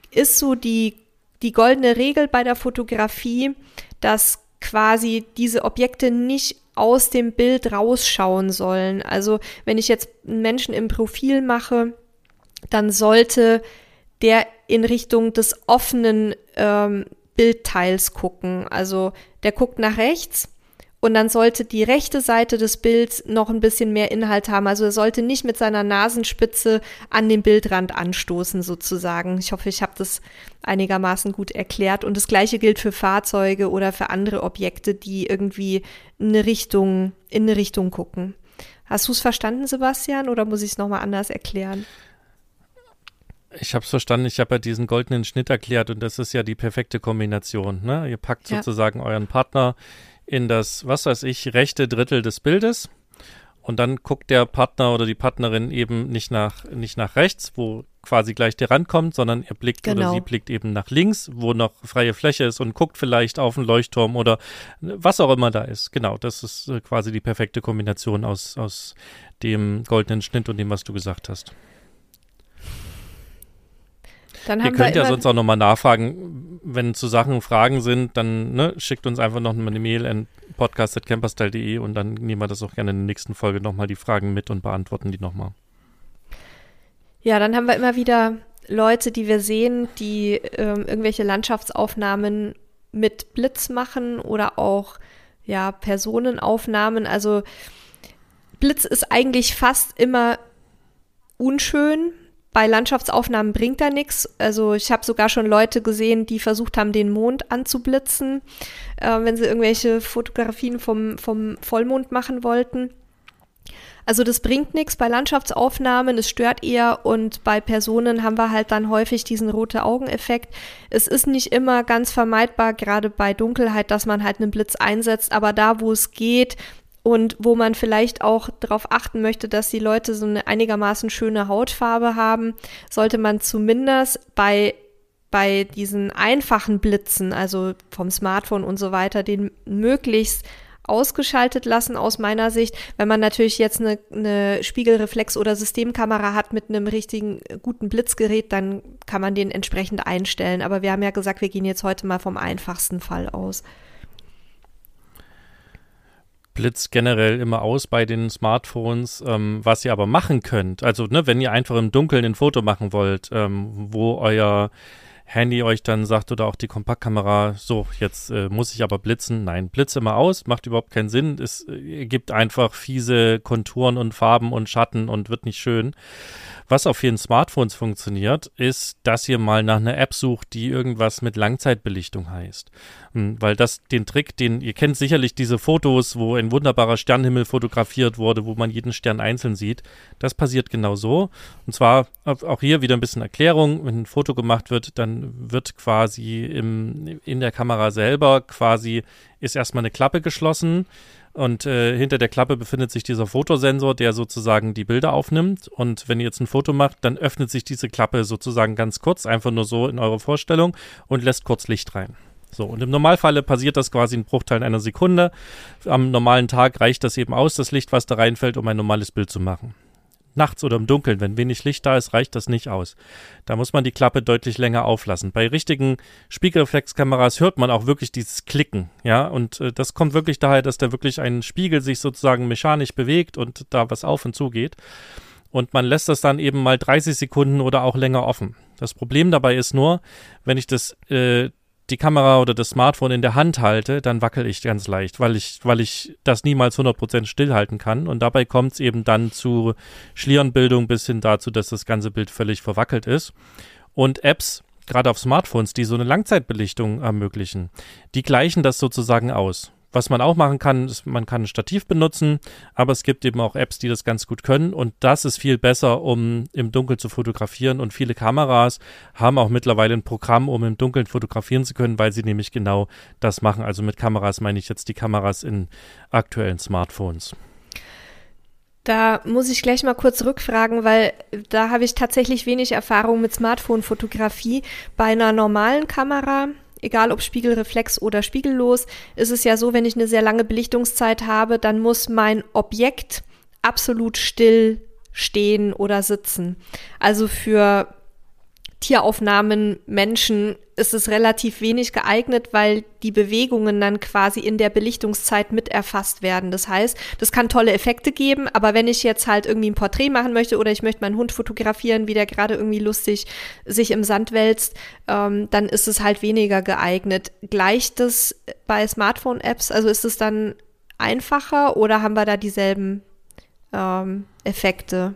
ist so die, die goldene Regel bei der Fotografie, dass quasi diese Objekte nicht aus dem Bild rausschauen sollen. Also wenn ich jetzt einen Menschen im Profil mache, dann sollte der in Richtung des offenen ähm, Bildteils gucken. Also der guckt nach rechts und dann sollte die rechte Seite des Bilds noch ein bisschen mehr Inhalt haben. Also er sollte nicht mit seiner Nasenspitze an den Bildrand anstoßen sozusagen. Ich hoffe, ich habe das einigermaßen gut erklärt. Und das gleiche gilt für Fahrzeuge oder für andere Objekte, die irgendwie eine Richtung, in eine Richtung gucken. Hast du es verstanden, Sebastian, oder muss ich es nochmal anders erklären? Ich habe es verstanden, ich habe ja diesen goldenen Schnitt erklärt und das ist ja die perfekte Kombination. Ne? Ihr packt ja. sozusagen euren Partner in das, was weiß ich, rechte Drittel des Bildes und dann guckt der Partner oder die Partnerin eben nicht nach, nicht nach rechts, wo quasi gleich der Rand kommt, sondern er blickt genau. oder sie blickt eben nach links, wo noch freie Fläche ist und guckt vielleicht auf einen Leuchtturm oder was auch immer da ist. Genau, das ist äh, quasi die perfekte Kombination aus, aus dem goldenen Schnitt und dem, was du gesagt hast. Dann Ihr könnt ja sonst auch nochmal nachfragen, wenn zu Sachen Fragen sind, dann ne, schickt uns einfach noch eine Mail an podcast.camperstyle.de und dann nehmen wir das auch gerne in der nächsten Folge nochmal die Fragen mit und beantworten die nochmal. Ja, dann haben wir immer wieder Leute, die wir sehen, die ähm, irgendwelche Landschaftsaufnahmen mit Blitz machen oder auch ja, Personenaufnahmen. Also Blitz ist eigentlich fast immer unschön, bei Landschaftsaufnahmen bringt er nichts. Also ich habe sogar schon Leute gesehen, die versucht haben, den Mond anzublitzen, äh, wenn sie irgendwelche Fotografien vom, vom Vollmond machen wollten. Also das bringt nichts bei Landschaftsaufnahmen, es stört eher und bei Personen haben wir halt dann häufig diesen rote Augeneffekt. Es ist nicht immer ganz vermeidbar, gerade bei Dunkelheit, dass man halt einen Blitz einsetzt, aber da, wo es geht, und wo man vielleicht auch darauf achten möchte, dass die Leute so eine einigermaßen schöne Hautfarbe haben, sollte man zumindest bei bei diesen einfachen Blitzen, also vom Smartphone und so weiter, den möglichst ausgeschaltet lassen aus meiner Sicht. Wenn man natürlich jetzt eine, eine Spiegelreflex- oder Systemkamera hat mit einem richtigen guten Blitzgerät, dann kann man den entsprechend einstellen. Aber wir haben ja gesagt, wir gehen jetzt heute mal vom einfachsten Fall aus blitzt generell immer aus bei den Smartphones, ähm, was ihr aber machen könnt. Also, ne, wenn ihr einfach im Dunkeln ein Foto machen wollt, ähm, wo euer Handy euch dann sagt oder auch die Kompaktkamera, so, jetzt äh, muss ich aber blitzen. Nein, blitze immer aus, macht überhaupt keinen Sinn. Es äh, gibt einfach fiese Konturen und Farben und Schatten und wird nicht schön. Was auf vielen Smartphones funktioniert, ist, dass ihr mal nach einer App sucht, die irgendwas mit Langzeitbelichtung heißt. Hm, weil das den Trick, den ihr kennt sicherlich diese Fotos, wo ein wunderbarer Sternenhimmel fotografiert wurde, wo man jeden Stern einzeln sieht. Das passiert genau so. Und zwar auch hier wieder ein bisschen Erklärung. Wenn ein Foto gemacht wird, dann wird quasi im, in der Kamera selber quasi ist erstmal eine Klappe geschlossen und äh, hinter der Klappe befindet sich dieser Fotosensor, der sozusagen die Bilder aufnimmt. Und wenn ihr jetzt ein Foto macht, dann öffnet sich diese Klappe sozusagen ganz kurz, einfach nur so in eure Vorstellung und lässt kurz Licht rein. So, und im Normalfall passiert das quasi in Bruchteilen einer Sekunde. Am normalen Tag reicht das eben aus, das Licht, was da reinfällt, um ein normales Bild zu machen nachts oder im Dunkeln, wenn wenig Licht da ist, reicht das nicht aus. Da muss man die Klappe deutlich länger auflassen. Bei richtigen Spiegelreflexkameras hört man auch wirklich dieses Klicken, ja, und äh, das kommt wirklich daher, dass da wirklich ein Spiegel sich sozusagen mechanisch bewegt und da was auf und zu geht. Und man lässt das dann eben mal 30 Sekunden oder auch länger offen. Das Problem dabei ist nur, wenn ich das äh, die Kamera oder das Smartphone in der Hand halte, dann wackel ich ganz leicht, weil ich, weil ich das niemals 100% stillhalten kann. Und dabei kommt es eben dann zu Schlierenbildung bis hin dazu, dass das ganze Bild völlig verwackelt ist. Und Apps, gerade auf Smartphones, die so eine Langzeitbelichtung ermöglichen, die gleichen das sozusagen aus. Was man auch machen kann, ist, man kann ein Stativ benutzen, aber es gibt eben auch Apps, die das ganz gut können und das ist viel besser, um im Dunkeln zu fotografieren und viele Kameras haben auch mittlerweile ein Programm, um im Dunkeln fotografieren zu können, weil sie nämlich genau das machen. Also mit Kameras meine ich jetzt die Kameras in aktuellen Smartphones. Da muss ich gleich mal kurz rückfragen, weil da habe ich tatsächlich wenig Erfahrung mit Smartphone-Fotografie. Bei einer normalen Kamera egal ob Spiegelreflex oder spiegellos, ist es ja so, wenn ich eine sehr lange Belichtungszeit habe, dann muss mein Objekt absolut still stehen oder sitzen. Also für Tieraufnahmen Menschen ist es relativ wenig geeignet, weil die Bewegungen dann quasi in der Belichtungszeit mit erfasst werden. Das heißt, das kann tolle Effekte geben, aber wenn ich jetzt halt irgendwie ein Porträt machen möchte oder ich möchte meinen Hund fotografieren, wie der gerade irgendwie lustig sich im Sand wälzt, ähm, dann ist es halt weniger geeignet. Gleicht das bei Smartphone-Apps? Also ist es dann einfacher oder haben wir da dieselben ähm, Effekte?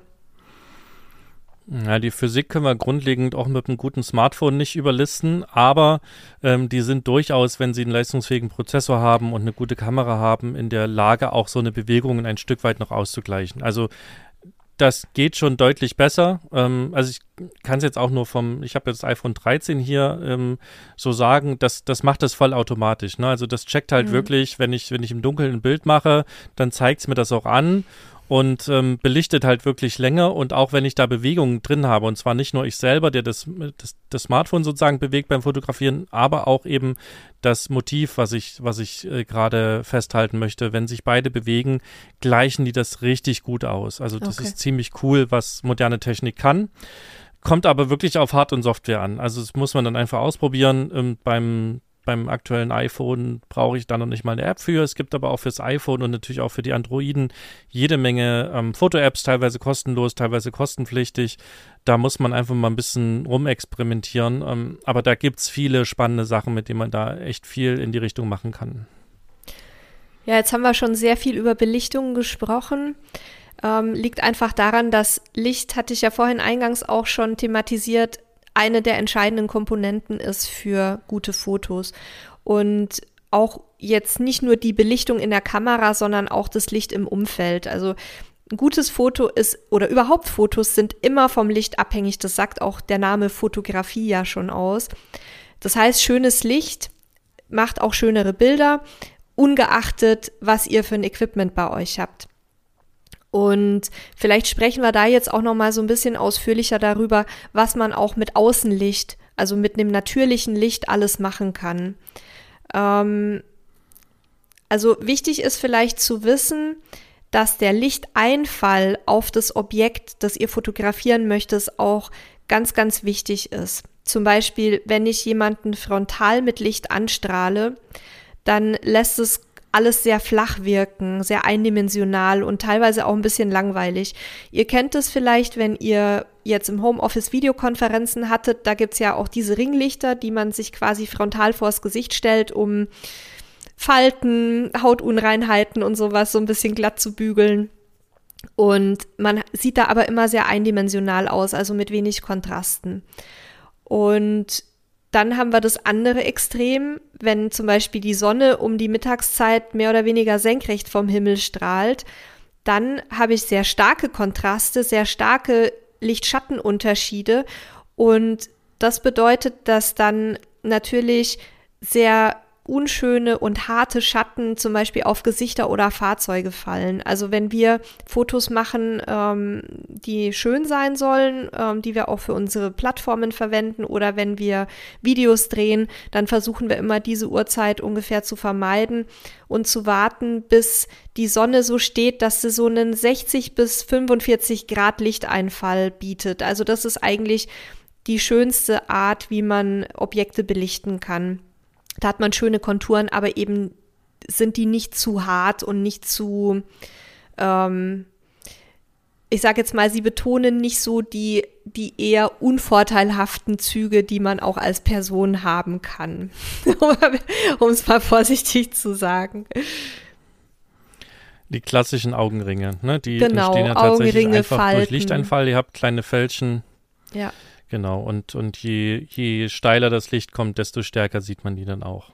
Ja, die Physik können wir grundlegend auch mit einem guten Smartphone nicht überlisten, aber ähm, die sind durchaus, wenn sie einen leistungsfähigen Prozessor haben und eine gute Kamera haben, in der Lage, auch so eine Bewegung ein Stück weit noch auszugleichen. Also das geht schon deutlich besser. Ähm, also ich kann es jetzt auch nur vom, ich habe jetzt das iPhone 13 hier ähm, so sagen, das, das macht das voll automatisch. Ne? Also das checkt halt mhm. wirklich, wenn ich, wenn ich im Dunkeln ein Bild mache, dann zeigt es mir das auch an und ähm, belichtet halt wirklich länger. Und auch wenn ich da Bewegungen drin habe, und zwar nicht nur ich selber, der das, das, das Smartphone sozusagen bewegt beim Fotografieren, aber auch eben das Motiv, was ich, was ich äh, gerade festhalten möchte. Wenn sich beide bewegen, gleichen die das richtig gut aus. Also das okay. ist ziemlich cool, was moderne Technik kann. Kommt aber wirklich auf Hard- und Software an. Also das muss man dann einfach ausprobieren. Ähm, beim beim aktuellen iPhone brauche ich da noch nicht mal eine App für. Es gibt aber auch fürs iPhone und natürlich auch für die Androiden jede Menge ähm, Foto-Apps, teilweise kostenlos, teilweise kostenpflichtig. Da muss man einfach mal ein bisschen rumexperimentieren. Ähm, aber da gibt es viele spannende Sachen, mit denen man da echt viel in die Richtung machen kann. Ja, jetzt haben wir schon sehr viel über Belichtung gesprochen. Ähm, liegt einfach daran, dass Licht, hatte ich ja vorhin eingangs auch schon thematisiert, eine der entscheidenden Komponenten ist für gute Fotos. Und auch jetzt nicht nur die Belichtung in der Kamera, sondern auch das Licht im Umfeld. Also ein gutes Foto ist oder überhaupt Fotos sind immer vom Licht abhängig. Das sagt auch der Name Fotografie ja schon aus. Das heißt, schönes Licht macht auch schönere Bilder, ungeachtet, was ihr für ein Equipment bei euch habt. Und vielleicht sprechen wir da jetzt auch noch mal so ein bisschen ausführlicher darüber, was man auch mit Außenlicht, also mit einem natürlichen Licht alles machen kann. Ähm, also wichtig ist vielleicht zu wissen, dass der Lichteinfall auf das Objekt, das ihr fotografieren möchtet, auch ganz, ganz wichtig ist. Zum Beispiel, wenn ich jemanden frontal mit Licht anstrahle, dann lässt es alles sehr flach wirken, sehr eindimensional und teilweise auch ein bisschen langweilig. Ihr kennt es vielleicht, wenn ihr jetzt im Homeoffice Videokonferenzen hattet, da gibt's ja auch diese Ringlichter, die man sich quasi frontal vors Gesicht stellt, um Falten, Hautunreinheiten und sowas so ein bisschen glatt zu bügeln. Und man sieht da aber immer sehr eindimensional aus, also mit wenig Kontrasten. Und dann haben wir das andere Extrem, wenn zum Beispiel die Sonne um die Mittagszeit mehr oder weniger senkrecht vom Himmel strahlt, dann habe ich sehr starke Kontraste, sehr starke Lichtschattenunterschiede. Und das bedeutet, dass dann natürlich sehr unschöne und harte Schatten zum Beispiel auf Gesichter oder Fahrzeuge fallen. Also wenn wir Fotos machen, ähm, die schön sein sollen, ähm, die wir auch für unsere Plattformen verwenden oder wenn wir Videos drehen, dann versuchen wir immer diese Uhrzeit ungefähr zu vermeiden und zu warten, bis die Sonne so steht, dass sie so einen 60 bis 45 Grad Lichteinfall bietet. Also das ist eigentlich die schönste Art, wie man Objekte belichten kann. Da hat man schöne Konturen, aber eben sind die nicht zu hart und nicht zu, ähm, ich sage jetzt mal, sie betonen nicht so die, die eher unvorteilhaften Züge, die man auch als Person haben kann, um es mal vorsichtig zu sagen. Die klassischen Augenringe, ne? Die genau, entstehen ja tatsächlich Augenringe, einfach Falten. durch Lichteinfall. Ihr habt kleine Fältchen. Ja. Genau, und, und je, je steiler das Licht kommt, desto stärker sieht man die dann auch.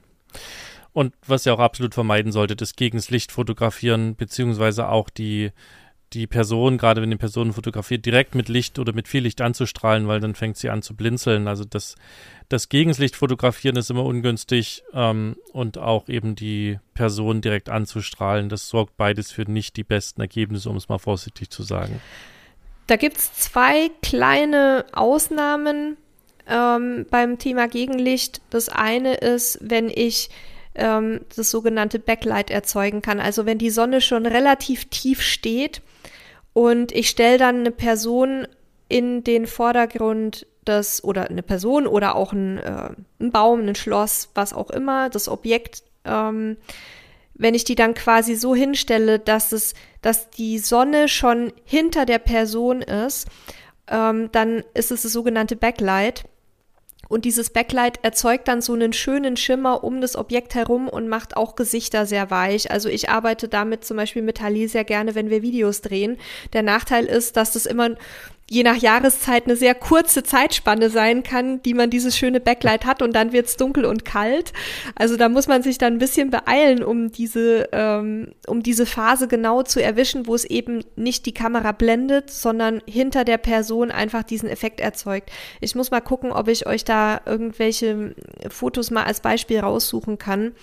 Und was ihr auch absolut vermeiden solltet, ist gegen das Licht fotografieren, beziehungsweise auch die, die Person, gerade wenn die Person fotografiert, direkt mit Licht oder mit viel Licht anzustrahlen, weil dann fängt sie an zu blinzeln. Also das, das Gegenslicht fotografieren ist immer ungünstig ähm, und auch eben die Person direkt anzustrahlen, das sorgt beides für nicht die besten Ergebnisse, um es mal vorsichtig zu sagen. Da gibt es zwei kleine Ausnahmen ähm, beim Thema Gegenlicht. Das eine ist, wenn ich ähm, das sogenannte Backlight erzeugen kann. Also wenn die Sonne schon relativ tief steht und ich stelle dann eine Person in den Vordergrund des, oder eine Person oder auch ein, äh, ein Baum, ein Schloss, was auch immer, das Objekt ähm, wenn ich die dann quasi so hinstelle, dass es, dass die Sonne schon hinter der Person ist, ähm, dann ist es das sogenannte Backlight. Und dieses Backlight erzeugt dann so einen schönen Schimmer um das Objekt herum und macht auch Gesichter sehr weich. Also ich arbeite damit zum Beispiel mit Halil sehr gerne, wenn wir Videos drehen. Der Nachteil ist, dass das immer je nach Jahreszeit eine sehr kurze Zeitspanne sein kann, die man dieses schöne Backlight hat und dann wird's dunkel und kalt. Also da muss man sich dann ein bisschen beeilen, um diese, ähm, um diese Phase genau zu erwischen, wo es eben nicht die Kamera blendet, sondern hinter der Person einfach diesen Effekt erzeugt. Ich muss mal gucken, ob ich euch da irgendwelche Fotos mal als Beispiel raussuchen kann.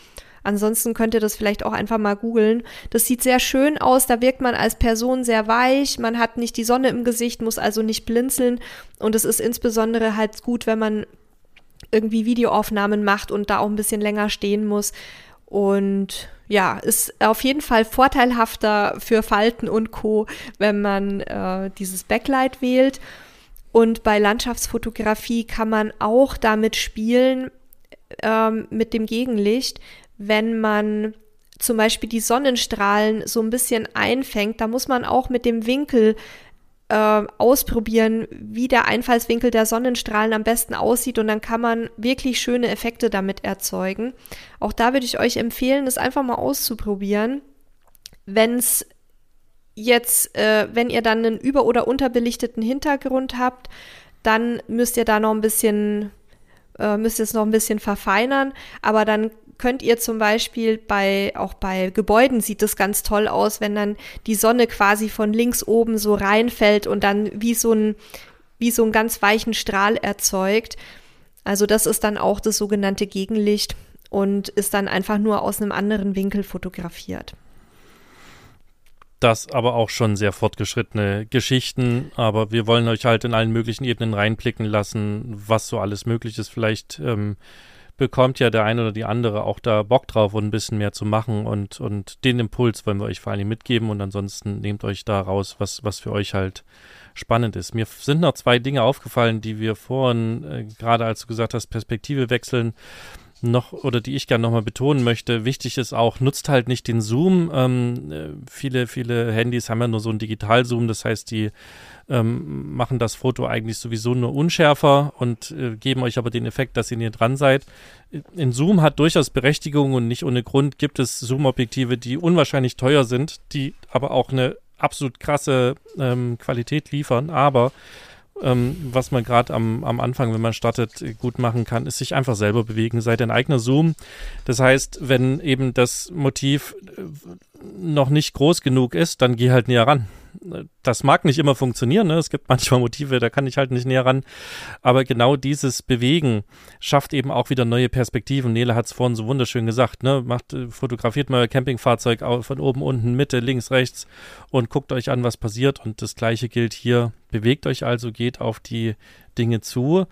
Ansonsten könnt ihr das vielleicht auch einfach mal googeln. Das sieht sehr schön aus, da wirkt man als Person sehr weich, man hat nicht die Sonne im Gesicht, muss also nicht blinzeln und es ist insbesondere halt gut, wenn man irgendwie Videoaufnahmen macht und da auch ein bisschen länger stehen muss. Und ja, ist auf jeden Fall vorteilhafter für Falten und Co., wenn man äh, dieses Backlight wählt. Und bei Landschaftsfotografie kann man auch damit spielen, ähm, mit dem Gegenlicht, wenn man zum Beispiel die Sonnenstrahlen so ein bisschen einfängt, da muss man auch mit dem Winkel äh, ausprobieren, wie der Einfallswinkel der Sonnenstrahlen am besten aussieht und dann kann man wirklich schöne Effekte damit erzeugen. Auch da würde ich euch empfehlen, das einfach mal auszuprobieren. Wenn es jetzt, äh, wenn ihr dann einen über- oder unterbelichteten Hintergrund habt, dann müsst ihr da noch ein bisschen, äh, müsst ihr es noch ein bisschen verfeinern, aber dann könnt ihr zum Beispiel bei, auch bei Gebäuden sieht es ganz toll aus, wenn dann die Sonne quasi von links oben so reinfällt und dann wie so ein, wie so einen ganz weichen Strahl erzeugt. Also das ist dann auch das sogenannte Gegenlicht und ist dann einfach nur aus einem anderen Winkel fotografiert. Das aber auch schon sehr fortgeschrittene Geschichten, aber wir wollen euch halt in allen möglichen Ebenen reinblicken lassen, was so alles möglich ist. Vielleicht ähm, bekommt ja der eine oder die andere auch da Bock drauf und ein bisschen mehr zu machen und, und den Impuls wollen wir euch vor allem mitgeben und ansonsten nehmt euch da raus, was, was für euch halt spannend ist. Mir sind noch zwei Dinge aufgefallen, die wir vorhin, äh, gerade als du gesagt hast, Perspektive wechseln, noch oder die ich gerne nochmal betonen möchte, wichtig ist auch, nutzt halt nicht den Zoom. Ähm, äh, viele, viele Handys haben ja nur so einen Digital-Zoom, das heißt, die ähm, machen das Foto eigentlich sowieso nur unschärfer und äh, geben euch aber den Effekt, dass ihr näher dran seid. In Zoom hat durchaus Berechtigung und nicht ohne Grund gibt es Zoom-Objektive, die unwahrscheinlich teuer sind, die aber auch eine absolut krasse ähm, Qualität liefern, aber ähm, was man gerade am, am Anfang, wenn man startet, gut machen kann, ist sich einfach selber bewegen. Seid ein eigener Zoom. Das heißt, wenn eben das Motiv äh, noch nicht groß genug ist, dann geh halt näher ran das mag nicht immer funktionieren. Ne? Es gibt manchmal Motive, da kann ich halt nicht näher ran. Aber genau dieses Bewegen schafft eben auch wieder neue Perspektiven. Nele hat es vorhin so wunderschön gesagt. Ne? Macht, äh, fotografiert mal euer Campingfahrzeug von oben, unten, Mitte, links, rechts und guckt euch an, was passiert. Und das Gleiche gilt hier. Bewegt euch also, geht auf die Dinge zu.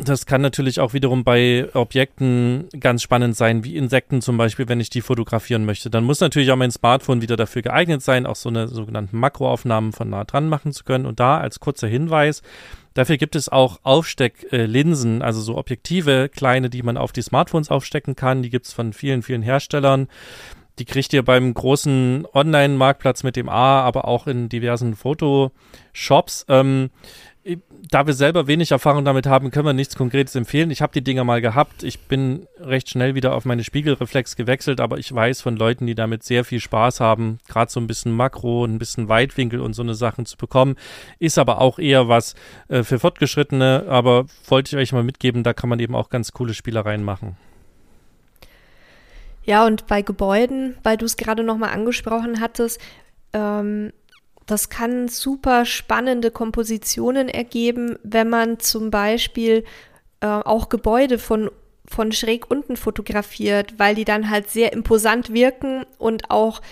Das kann natürlich auch wiederum bei Objekten ganz spannend sein, wie Insekten zum Beispiel, wenn ich die fotografieren möchte. Dann muss natürlich auch mein Smartphone wieder dafür geeignet sein, auch so eine sogenannten Makroaufnahmen von nah dran machen zu können. Und da als kurzer Hinweis, dafür gibt es auch Aufstecklinsen, also so Objektive, kleine, die man auf die Smartphones aufstecken kann. Die gibt es von vielen, vielen Herstellern. Die kriegt ihr beim großen Online-Marktplatz mit dem A, aber auch in diversen Fotoshops. Ähm, da wir selber wenig Erfahrung damit haben, können wir nichts Konkretes empfehlen. Ich habe die Dinger mal gehabt. Ich bin recht schnell wieder auf meine Spiegelreflex gewechselt, aber ich weiß von Leuten, die damit sehr viel Spaß haben, gerade so ein bisschen Makro, ein bisschen Weitwinkel und so eine Sachen zu bekommen. Ist aber auch eher was äh, für Fortgeschrittene, aber wollte ich euch mal mitgeben, da kann man eben auch ganz coole Spielereien machen. Ja, und bei Gebäuden, weil du es gerade nochmal angesprochen hattest, ähm, das kann super spannende Kompositionen ergeben, wenn man zum Beispiel äh, auch Gebäude von, von schräg unten fotografiert, weil die dann halt sehr imposant wirken und auch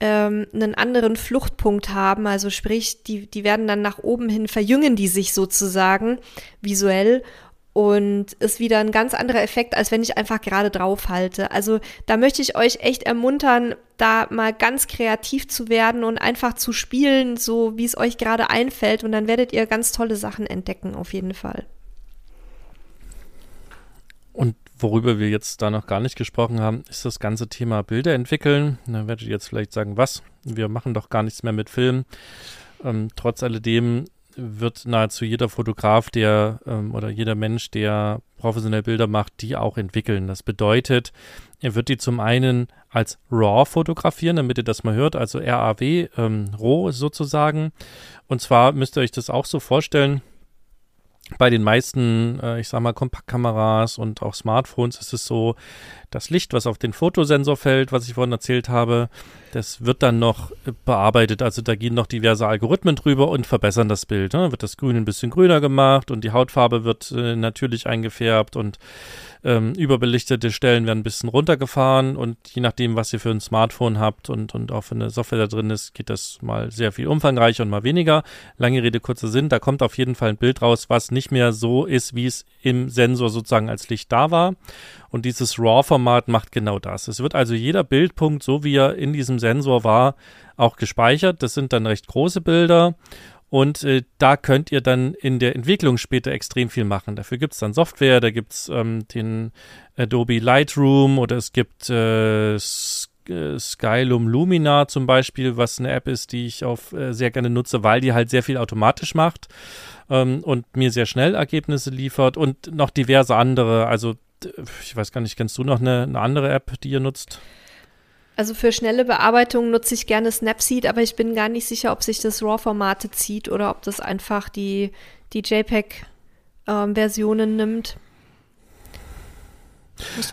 ähm, einen anderen Fluchtpunkt haben. Also sprich, die, die werden dann nach oben hin, verjüngen die sich sozusagen visuell und ist wieder ein ganz anderer Effekt, als wenn ich einfach gerade drauf halte. Also da möchte ich euch echt ermuntern, da mal ganz kreativ zu werden und einfach zu spielen, so wie es euch gerade einfällt. Und dann werdet ihr ganz tolle Sachen entdecken, auf jeden Fall. Und worüber wir jetzt da noch gar nicht gesprochen haben, ist das ganze Thema Bilder entwickeln. Da werdet ihr jetzt vielleicht sagen, was? Wir machen doch gar nichts mehr mit Film. Ähm, trotz alledem wird nahezu jeder Fotograf, der ähm, oder jeder Mensch, der professionell Bilder macht, die auch entwickeln. Das bedeutet, er wird die zum einen als RAW fotografieren, damit ihr das mal hört, also RAW, ähm, RAW sozusagen. Und zwar müsst ihr euch das auch so vorstellen, bei den meisten, äh, ich sag mal, Kompaktkameras und auch Smartphones ist es so, das Licht, was auf den Fotosensor fällt, was ich vorhin erzählt habe, das wird dann noch bearbeitet. Also da gehen noch diverse Algorithmen drüber und verbessern das Bild. Ne? Wird das Grün ein bisschen grüner gemacht und die Hautfarbe wird äh, natürlich eingefärbt und ähm, überbelichtete Stellen werden ein bisschen runtergefahren und je nachdem, was ihr für ein Smartphone habt und, und auch für eine Software da drin ist, geht das mal sehr viel umfangreicher und mal weniger. Lange Rede, kurzer Sinn, da kommt auf jeden Fall ein Bild raus, was nicht mehr so ist, wie es im Sensor sozusagen als Licht da war. Und dieses RAW-Format macht genau das. Es wird also jeder Bildpunkt, so wie er in diesem Sensor war, auch gespeichert. Das sind dann recht große Bilder. Und äh, da könnt ihr dann in der Entwicklung später extrem viel machen. Dafür gibt es dann Software, da gibt es ähm, den Adobe Lightroom oder es gibt äh, äh, Skylum Lumina zum Beispiel, was eine App ist, die ich auf äh, sehr gerne nutze, weil die halt sehr viel automatisch macht ähm, und mir sehr schnell Ergebnisse liefert und noch diverse andere. Also ich weiß gar nicht, kennst du noch eine, eine andere App, die ihr nutzt? Also für schnelle Bearbeitung nutze ich gerne Snapseed, aber ich bin gar nicht sicher, ob sich das RAW-Formate zieht oder ob das einfach die, die JPEG-Versionen ähm, nimmt.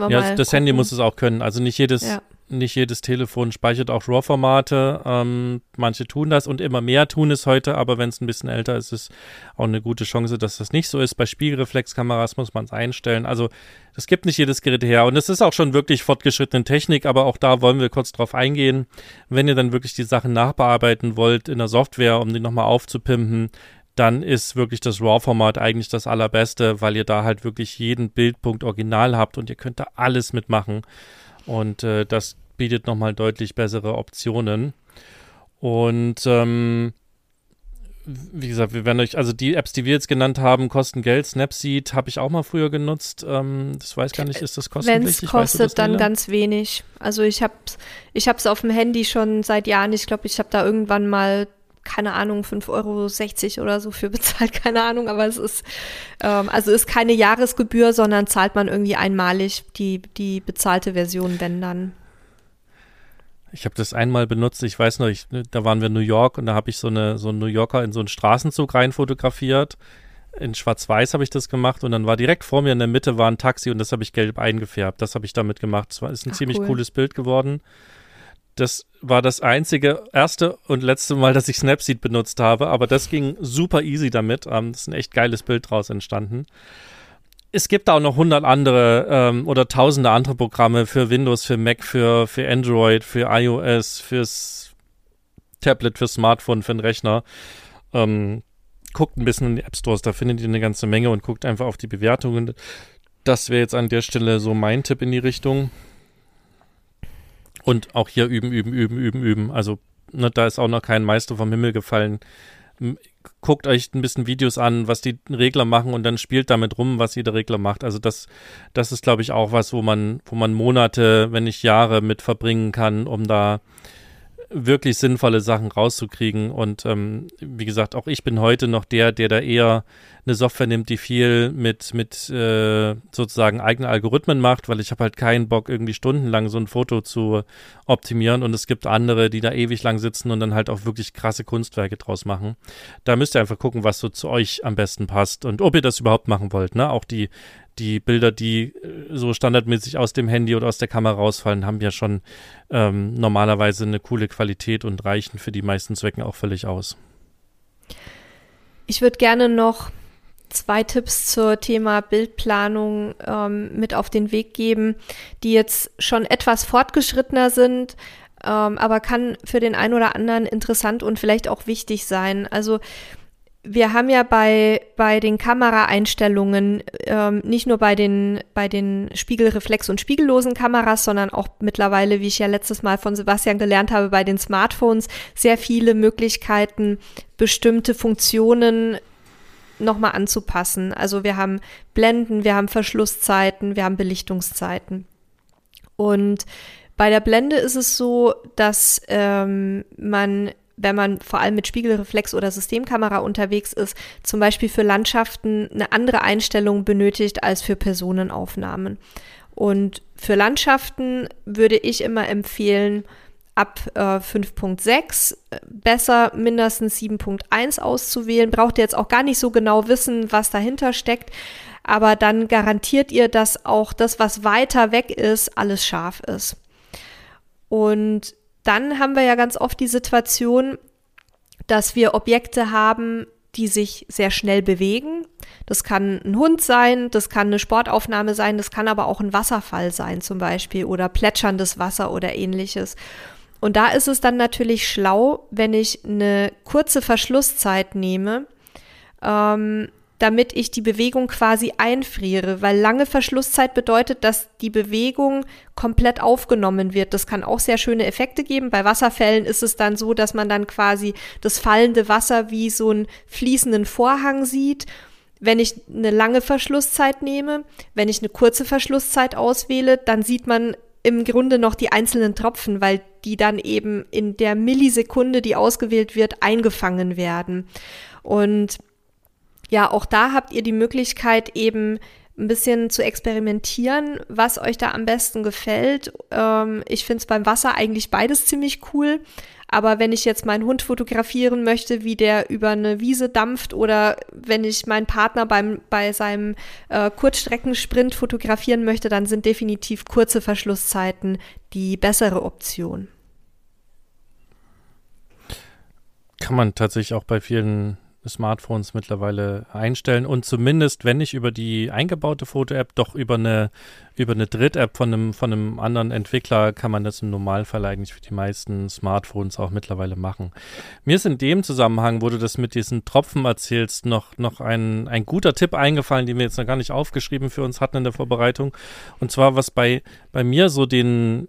ja, das Handy muss es auch können. Also nicht jedes, ja nicht jedes Telefon speichert auch RAW-Formate. Ähm, manche tun das und immer mehr tun es heute, aber wenn es ein bisschen älter ist, ist auch eine gute Chance, dass das nicht so ist. Bei Spiegelreflexkameras muss man es einstellen. Also es gibt nicht jedes Gerät her und es ist auch schon wirklich fortgeschrittene Technik, aber auch da wollen wir kurz drauf eingehen. Wenn ihr dann wirklich die Sachen nachbearbeiten wollt in der Software, um die nochmal aufzupimpen, dann ist wirklich das RAW-Format eigentlich das allerbeste, weil ihr da halt wirklich jeden Bildpunkt original habt und ihr könnt da alles mitmachen. Und äh, das bietet nochmal deutlich bessere Optionen. Und ähm, wie gesagt, wir werden euch, also die Apps, die wir jetzt genannt haben, kosten Geld. Snapseed habe ich auch mal früher genutzt. Ähm, das weiß gar nicht, ist das kostenpflichtig? Wenn es kostet, weißt du dann ganz wenig. Also ich habe es ich hab's auf dem Handy schon seit Jahren. Ich glaube, ich habe da irgendwann mal keine Ahnung, 5,60 Euro oder so für bezahlt, keine Ahnung, aber es ist, ähm, also ist keine Jahresgebühr, sondern zahlt man irgendwie einmalig die, die bezahlte Version, wenn dann. Ich habe das einmal benutzt, ich weiß noch, ich, da waren wir in New York und da habe ich so eine so einen New Yorker in so einen Straßenzug rein fotografiert. In Schwarz-Weiß habe ich das gemacht und dann war direkt vor mir in der Mitte war ein Taxi und das habe ich gelb eingefärbt. Das habe ich damit gemacht. Das ist ein Ach, ziemlich cool. cooles Bild geworden. Das war das einzige, erste und letzte Mal, dass ich Snapseed benutzt habe, aber das ging super easy damit. Ähm, ist ein echt geiles Bild draus entstanden es gibt auch noch hundert andere ähm, oder tausende andere Programme für Windows, für Mac, für, für Android, für iOS, fürs Tablet, für Smartphone, für den Rechner. Ähm, guckt ein bisschen in die App Stores, da findet ihr eine ganze Menge und guckt einfach auf die Bewertungen. Das wäre jetzt an der Stelle so mein Tipp in die Richtung. Und auch hier üben, üben, üben, üben, üben. Also ne, da ist auch noch kein Meister vom Himmel gefallen guckt euch ein bisschen Videos an, was die Regler machen und dann spielt damit rum, was jeder Regler macht. Also das, das ist, glaube ich, auch was, wo man, wo man Monate, wenn nicht Jahre mit verbringen kann, um da wirklich sinnvolle Sachen rauszukriegen. Und ähm, wie gesagt, auch ich bin heute noch der, der da eher eine Software nimmt, die viel mit, mit äh, sozusagen eigenen Algorithmen macht, weil ich habe halt keinen Bock, irgendwie stundenlang so ein Foto zu optimieren. Und es gibt andere, die da ewig lang sitzen und dann halt auch wirklich krasse Kunstwerke draus machen. Da müsst ihr einfach gucken, was so zu euch am besten passt und ob ihr das überhaupt machen wollt. Ne? Auch die, die Bilder, die äh, so standardmäßig aus dem Handy oder aus der Kamera rausfallen, haben ja schon ähm, normalerweise eine coole Qualität und reichen für die meisten Zwecken auch völlig aus. Ich würde gerne noch zwei Tipps zur Thema Bildplanung ähm, mit auf den Weg geben, die jetzt schon etwas fortgeschrittener sind, ähm, aber kann für den einen oder anderen interessant und vielleicht auch wichtig sein. Also wir haben ja bei, bei den Kameraeinstellungen, ähm, nicht nur bei den, bei den Spiegelreflex- und spiegellosen Kameras, sondern auch mittlerweile, wie ich ja letztes Mal von Sebastian gelernt habe, bei den Smartphones sehr viele Möglichkeiten, bestimmte Funktionen nochmal anzupassen. Also wir haben Blenden, wir haben Verschlusszeiten, wir haben Belichtungszeiten. Und bei der Blende ist es so, dass ähm, man wenn man vor allem mit Spiegelreflex oder Systemkamera unterwegs ist, zum Beispiel für Landschaften eine andere Einstellung benötigt als für Personenaufnahmen. Und für Landschaften würde ich immer empfehlen, ab äh, 5.6 besser mindestens 7.1 auszuwählen. Braucht ihr jetzt auch gar nicht so genau wissen, was dahinter steckt, aber dann garantiert ihr, dass auch das, was weiter weg ist, alles scharf ist. Und dann haben wir ja ganz oft die Situation, dass wir Objekte haben, die sich sehr schnell bewegen. Das kann ein Hund sein, das kann eine Sportaufnahme sein, das kann aber auch ein Wasserfall sein zum Beispiel oder plätscherndes Wasser oder ähnliches. Und da ist es dann natürlich schlau, wenn ich eine kurze Verschlusszeit nehme, ähm, damit ich die Bewegung quasi einfriere, weil lange Verschlusszeit bedeutet, dass die Bewegung komplett aufgenommen wird. Das kann auch sehr schöne Effekte geben. Bei Wasserfällen ist es dann so, dass man dann quasi das fallende Wasser wie so einen fließenden Vorhang sieht. Wenn ich eine lange Verschlusszeit nehme, wenn ich eine kurze Verschlusszeit auswähle, dann sieht man im Grunde noch die einzelnen Tropfen, weil die dann eben in der Millisekunde, die ausgewählt wird, eingefangen werden. Und ja, auch da habt ihr die Möglichkeit eben ein bisschen zu experimentieren, was euch da am besten gefällt. Ähm, ich finde es beim Wasser eigentlich beides ziemlich cool. Aber wenn ich jetzt meinen Hund fotografieren möchte, wie der über eine Wiese dampft oder wenn ich meinen Partner beim, bei seinem äh, Kurzstreckensprint fotografieren möchte, dann sind definitiv kurze Verschlusszeiten die bessere Option. Kann man tatsächlich auch bei vielen Smartphones mittlerweile einstellen und zumindest, wenn nicht über die eingebaute Foto-App, doch über eine, über eine Dritt-App von einem, von einem anderen Entwickler kann man das im Normalfall eigentlich für die meisten Smartphones auch mittlerweile machen. Mir ist in dem Zusammenhang, wo du das mit diesen Tropfen erzählst, noch, noch ein, ein guter Tipp eingefallen, den wir jetzt noch gar nicht aufgeschrieben für uns hatten in der Vorbereitung. Und zwar, was bei, bei mir so den,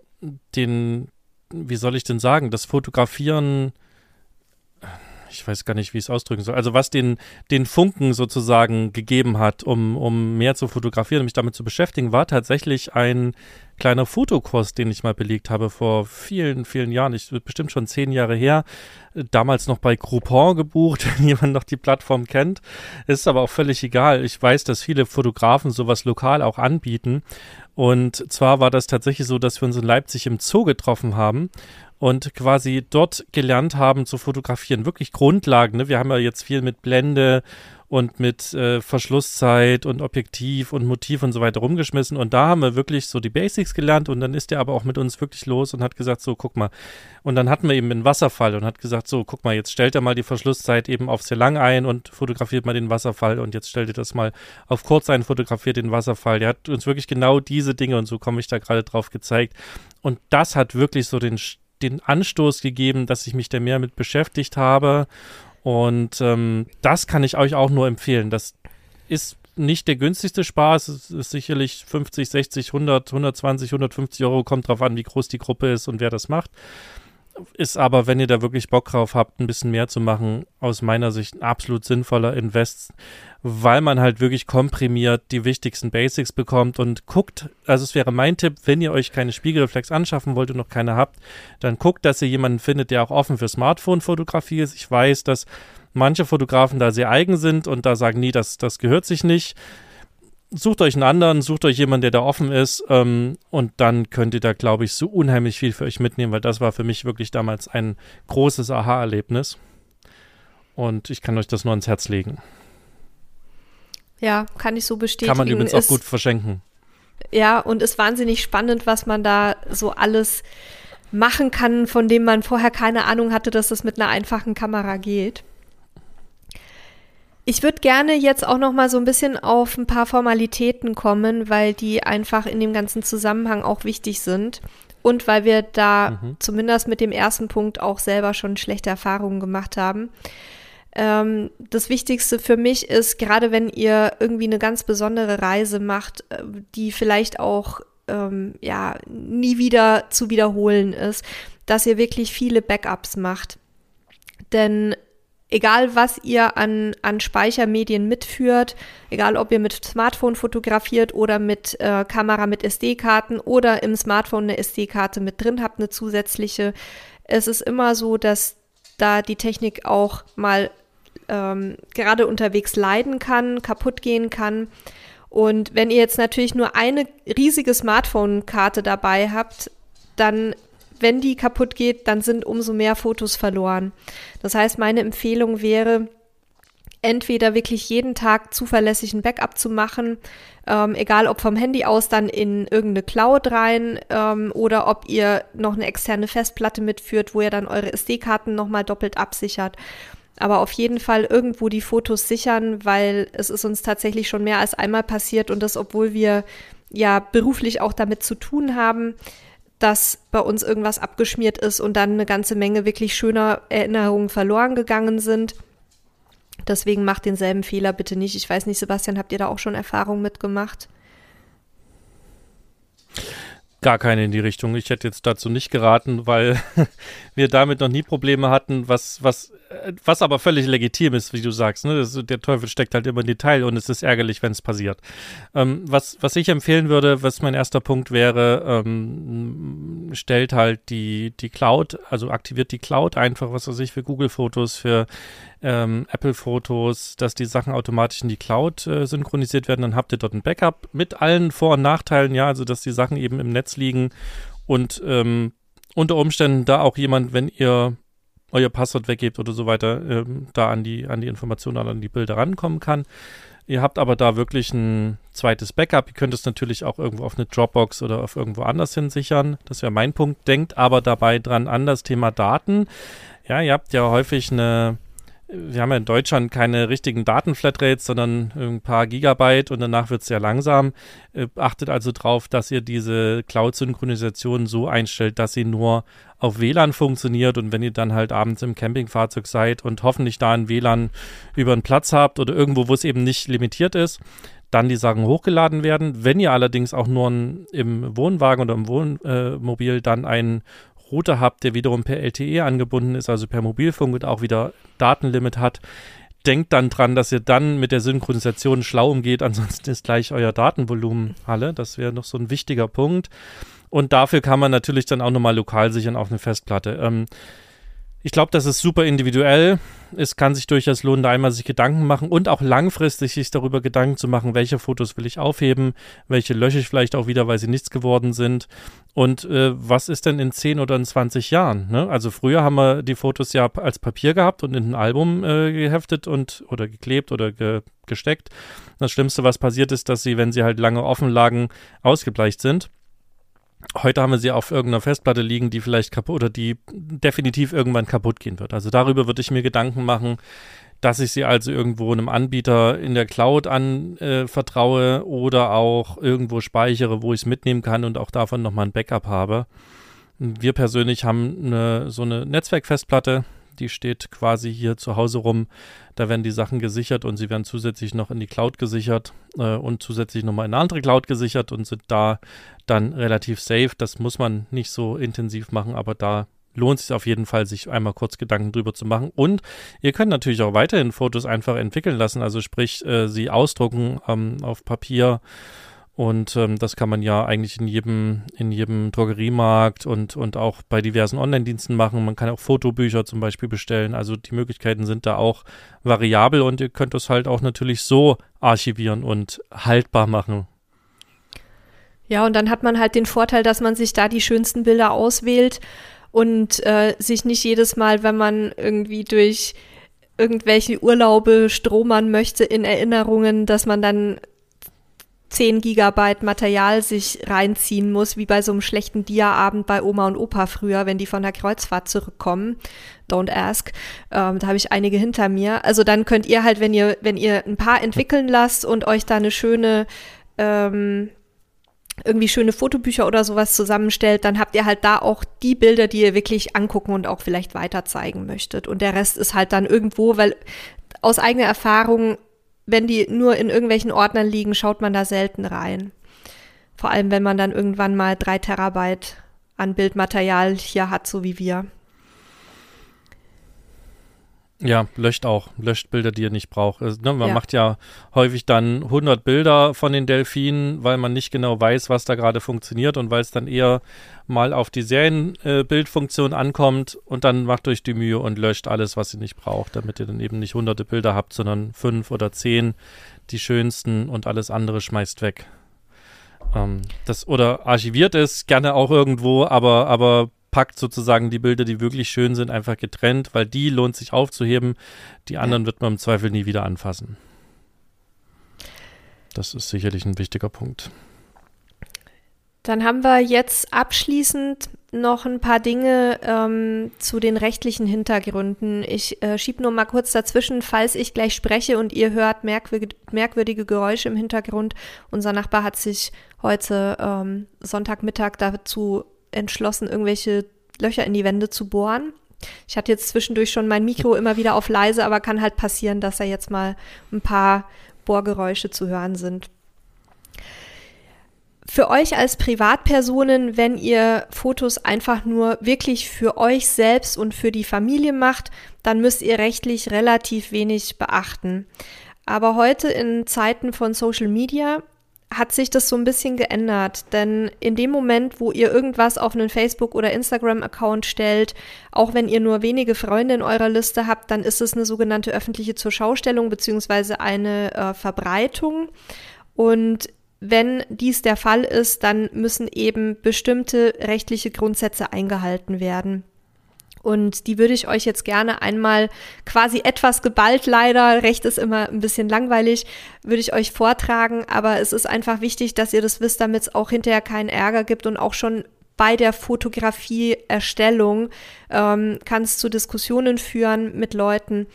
den, wie soll ich denn sagen, das Fotografieren ich weiß gar nicht, wie ich es ausdrücken soll, also was den, den Funken sozusagen gegeben hat, um, um mehr zu fotografieren, mich damit zu beschäftigen, war tatsächlich ein kleiner Fotokurs, den ich mal belegt habe vor vielen, vielen Jahren. Ich bestimmt schon zehn Jahre her. Damals noch bei Groupon gebucht, wenn jemand noch die Plattform kennt. Ist aber auch völlig egal. Ich weiß, dass viele Fotografen sowas lokal auch anbieten. Und zwar war das tatsächlich so, dass wir uns in Leipzig im Zoo getroffen haben und quasi dort gelernt haben zu fotografieren. Wirklich Grundlagen. Ne? Wir haben ja jetzt viel mit Blende und mit äh, Verschlusszeit und Objektiv und Motiv und so weiter rumgeschmissen. Und da haben wir wirklich so die Basics gelernt und dann ist er aber auch mit uns wirklich los und hat gesagt, so, guck mal. Und dann hatten wir eben einen Wasserfall und hat gesagt, so, guck mal, jetzt stellt er mal die Verschlusszeit eben auf sehr lang ein und fotografiert mal den Wasserfall und jetzt stellt ihr das mal auf kurz ein, fotografiert den Wasserfall. Der hat uns wirklich genau diese Dinge und so komme ich da gerade drauf gezeigt. Und das hat wirklich so den den Anstoß gegeben, dass ich mich da mehr mit beschäftigt habe. Und ähm, das kann ich euch auch nur empfehlen. Das ist nicht der günstigste Spaß. Es ist sicherlich 50, 60, 100, 120, 150 Euro. Kommt drauf an, wie groß die Gruppe ist und wer das macht. Ist aber, wenn ihr da wirklich Bock drauf habt, ein bisschen mehr zu machen, aus meiner Sicht ein absolut sinnvoller Invest, weil man halt wirklich komprimiert die wichtigsten Basics bekommt und guckt, also es wäre mein Tipp, wenn ihr euch keine Spiegelreflex anschaffen wollt und noch keine habt, dann guckt, dass ihr jemanden findet, der auch offen für Smartphone-Fotografie ist. Ich weiß, dass manche Fotografen da sehr eigen sind und da sagen, nee, das, das gehört sich nicht sucht euch einen anderen, sucht euch jemanden, der da offen ist ähm, und dann könnt ihr da, glaube ich, so unheimlich viel für euch mitnehmen, weil das war für mich wirklich damals ein großes Aha-Erlebnis und ich kann euch das nur ans Herz legen. Ja, kann ich so bestätigen. Kann man übrigens auch gut verschenken. Ja, und ist wahnsinnig spannend, was man da so alles machen kann, von dem man vorher keine Ahnung hatte, dass das mit einer einfachen Kamera geht. Ich würde gerne jetzt auch noch mal so ein bisschen auf ein paar Formalitäten kommen, weil die einfach in dem ganzen Zusammenhang auch wichtig sind und weil wir da mhm. zumindest mit dem ersten Punkt auch selber schon schlechte Erfahrungen gemacht haben. Ähm, das Wichtigste für mich ist, gerade wenn ihr irgendwie eine ganz besondere Reise macht, äh, die vielleicht auch ähm, ja nie wieder zu wiederholen ist, dass ihr wirklich viele Backups macht. Denn egal was ihr an, an Speichermedien mitführt, egal ob ihr mit Smartphone fotografiert oder mit äh, Kamera mit SD-Karten oder im Smartphone eine SD-Karte mit drin habt, eine zusätzliche, es ist immer so, dass da die Technik auch mal ähm, gerade unterwegs leiden kann, kaputt gehen kann. Und wenn ihr jetzt natürlich nur eine riesige Smartphone-Karte dabei habt, dann wenn die kaputt geht, dann sind umso mehr Fotos verloren. Das heißt, meine Empfehlung wäre, entweder wirklich jeden Tag zuverlässig ein Backup zu machen, ähm, egal ob vom Handy aus dann in irgendeine Cloud rein ähm, oder ob ihr noch eine externe Festplatte mitführt, wo ihr dann eure SD-Karten nochmal doppelt absichert. Aber auf jeden Fall irgendwo die Fotos sichern, weil es ist uns tatsächlich schon mehr als einmal passiert und das, obwohl wir ja beruflich auch damit zu tun haben dass bei uns irgendwas abgeschmiert ist und dann eine ganze Menge wirklich schöner Erinnerungen verloren gegangen sind. Deswegen macht denselben Fehler bitte nicht. Ich weiß nicht, Sebastian, habt ihr da auch schon Erfahrungen mitgemacht? Gar keine in die Richtung. Ich hätte jetzt dazu nicht geraten, weil wir damit noch nie Probleme hatten, was, was, was aber völlig legitim ist, wie du sagst. Ne? Das, der Teufel steckt halt immer im Detail und es ist ärgerlich, wenn es passiert. Ähm, was, was ich empfehlen würde, was mein erster Punkt wäre, ähm, stellt halt die, die Cloud, also aktiviert die Cloud einfach, was weiß ich, für Google-Fotos, für ähm, Apple-Fotos, dass die Sachen automatisch in die Cloud äh, synchronisiert werden. Dann habt ihr dort ein Backup mit allen Vor- und Nachteilen, ja, also dass die Sachen eben im Netz liegen und ähm, unter Umständen da auch jemand, wenn ihr euer Passwort weggebt oder so weiter, ähm, da an die, an die Informationen, an die Bilder rankommen kann. Ihr habt aber da wirklich ein zweites Backup. Ihr könnt es natürlich auch irgendwo auf eine Dropbox oder auf irgendwo anders hin sichern. Das wäre mein Punkt. Denkt aber dabei dran an das Thema Daten. Ja, ihr habt ja häufig eine, wir haben ja in Deutschland keine richtigen Datenflatrates, sondern ein paar Gigabyte und danach wird es sehr langsam. Äh, achtet also darauf, dass ihr diese Cloud-Synchronisation so einstellt, dass sie nur auf WLAN funktioniert und wenn ihr dann halt abends im Campingfahrzeug seid und hoffentlich da ein WLAN über einen Platz habt oder irgendwo, wo es eben nicht limitiert ist, dann die Sachen hochgeladen werden. Wenn ihr allerdings auch nur ein, im Wohnwagen oder im Wohnmobil dann einen Router habt, der wiederum per LTE angebunden ist, also per Mobilfunk und auch wieder Datenlimit hat, denkt dann dran, dass ihr dann mit der Synchronisation schlau umgeht, ansonsten ist gleich euer Datenvolumen alle. Das wäre noch so ein wichtiger Punkt. Und dafür kann man natürlich dann auch nochmal lokal sichern auf eine Festplatte. Ähm, ich glaube, das ist super individuell. Es kann sich durchaus lohnen, da einmal sich Gedanken machen und auch langfristig sich darüber Gedanken zu machen, welche Fotos will ich aufheben, welche lösche ich vielleicht auch wieder, weil sie nichts geworden sind. Und äh, was ist denn in 10 oder in 20 Jahren? Ne? Also früher haben wir die Fotos ja als Papier gehabt und in ein Album äh, geheftet und oder geklebt oder ge gesteckt. Das Schlimmste, was passiert ist, dass sie, wenn sie halt lange offen lagen, ausgebleicht sind. Heute haben wir sie auf irgendeiner Festplatte liegen, die vielleicht kaputt oder die definitiv irgendwann kaputt gehen wird. Also darüber würde ich mir Gedanken machen, dass ich sie also irgendwo einem Anbieter in der Cloud anvertraue äh, oder auch irgendwo speichere, wo ich es mitnehmen kann und auch davon nochmal ein Backup habe. Wir persönlich haben eine, so eine Netzwerkfestplatte, die steht quasi hier zu Hause rum. Da werden die Sachen gesichert und sie werden zusätzlich noch in die Cloud gesichert äh, und zusätzlich nochmal in eine andere Cloud gesichert und sind da dann relativ safe. Das muss man nicht so intensiv machen, aber da lohnt es sich auf jeden Fall, sich einmal kurz Gedanken drüber zu machen. Und ihr könnt natürlich auch weiterhin Fotos einfach entwickeln lassen, also sprich, äh, sie ausdrucken ähm, auf Papier und ähm, das kann man ja eigentlich in jedem, in jedem Drogeriemarkt und, und auch bei diversen Online-Diensten machen. Man kann auch Fotobücher zum Beispiel bestellen. Also die Möglichkeiten sind da auch variabel und ihr könnt es halt auch natürlich so archivieren und haltbar machen. Ja, und dann hat man halt den Vorteil, dass man sich da die schönsten Bilder auswählt und äh, sich nicht jedes Mal, wenn man irgendwie durch irgendwelche Urlaube stromern möchte in Erinnerungen, dass man dann 10 Gigabyte Material sich reinziehen muss, wie bei so einem schlechten Dia-Abend bei Oma und Opa früher, wenn die von der Kreuzfahrt zurückkommen. Don't ask. Ähm, da habe ich einige hinter mir. Also dann könnt ihr halt, wenn ihr, wenn ihr ein paar entwickeln lasst und euch da eine schöne ähm, irgendwie schöne Fotobücher oder sowas zusammenstellt, dann habt ihr halt da auch die Bilder, die ihr wirklich angucken und auch vielleicht weiter zeigen möchtet. Und der Rest ist halt dann irgendwo, weil aus eigener Erfahrung wenn die nur in irgendwelchen Ordnern liegen, schaut man da selten rein. Vor allem, wenn man dann irgendwann mal drei Terabyte an Bildmaterial hier hat, so wie wir. Ja, löscht auch, löscht Bilder, die ihr nicht braucht. Also, ne, man ja. macht ja häufig dann 100 Bilder von den Delfinen, weil man nicht genau weiß, was da gerade funktioniert und weil es dann eher mal auf die Serienbildfunktion äh, ankommt und dann macht euch die Mühe und löscht alles, was ihr nicht braucht, damit ihr dann eben nicht hunderte Bilder habt, sondern fünf oder zehn, die schönsten und alles andere schmeißt weg. Ähm, das oder archiviert es gerne auch irgendwo, aber aber packt sozusagen die Bilder, die wirklich schön sind, einfach getrennt, weil die lohnt sich aufzuheben. Die anderen ja. wird man im Zweifel nie wieder anfassen. Das ist sicherlich ein wichtiger Punkt. Dann haben wir jetzt abschließend noch ein paar Dinge ähm, zu den rechtlichen Hintergründen. Ich äh, schiebe nur mal kurz dazwischen, falls ich gleich spreche und ihr hört merkwürdige, merkwürdige Geräusche im Hintergrund. Unser Nachbar hat sich heute ähm, Sonntagmittag dazu entschlossen, irgendwelche Löcher in die Wände zu bohren. Ich hatte jetzt zwischendurch schon mein Mikro immer wieder auf leise, aber kann halt passieren, dass da jetzt mal ein paar Bohrgeräusche zu hören sind. Für euch als Privatpersonen, wenn ihr Fotos einfach nur wirklich für euch selbst und für die Familie macht, dann müsst ihr rechtlich relativ wenig beachten. Aber heute in Zeiten von Social Media hat sich das so ein bisschen geändert. Denn in dem Moment, wo ihr irgendwas auf einen Facebook- oder Instagram-Account stellt, auch wenn ihr nur wenige Freunde in eurer Liste habt, dann ist es eine sogenannte öffentliche Zurschaustellung beziehungsweise eine äh, Verbreitung. Und wenn dies der Fall ist, dann müssen eben bestimmte rechtliche Grundsätze eingehalten werden. Und die würde ich euch jetzt gerne einmal quasi etwas geballt leider, Recht ist immer ein bisschen langweilig, würde ich euch vortragen, aber es ist einfach wichtig, dass ihr das wisst, damit es auch hinterher keinen Ärger gibt und auch schon bei der Fotografieerstellung ähm, kann es zu Diskussionen führen mit Leuten.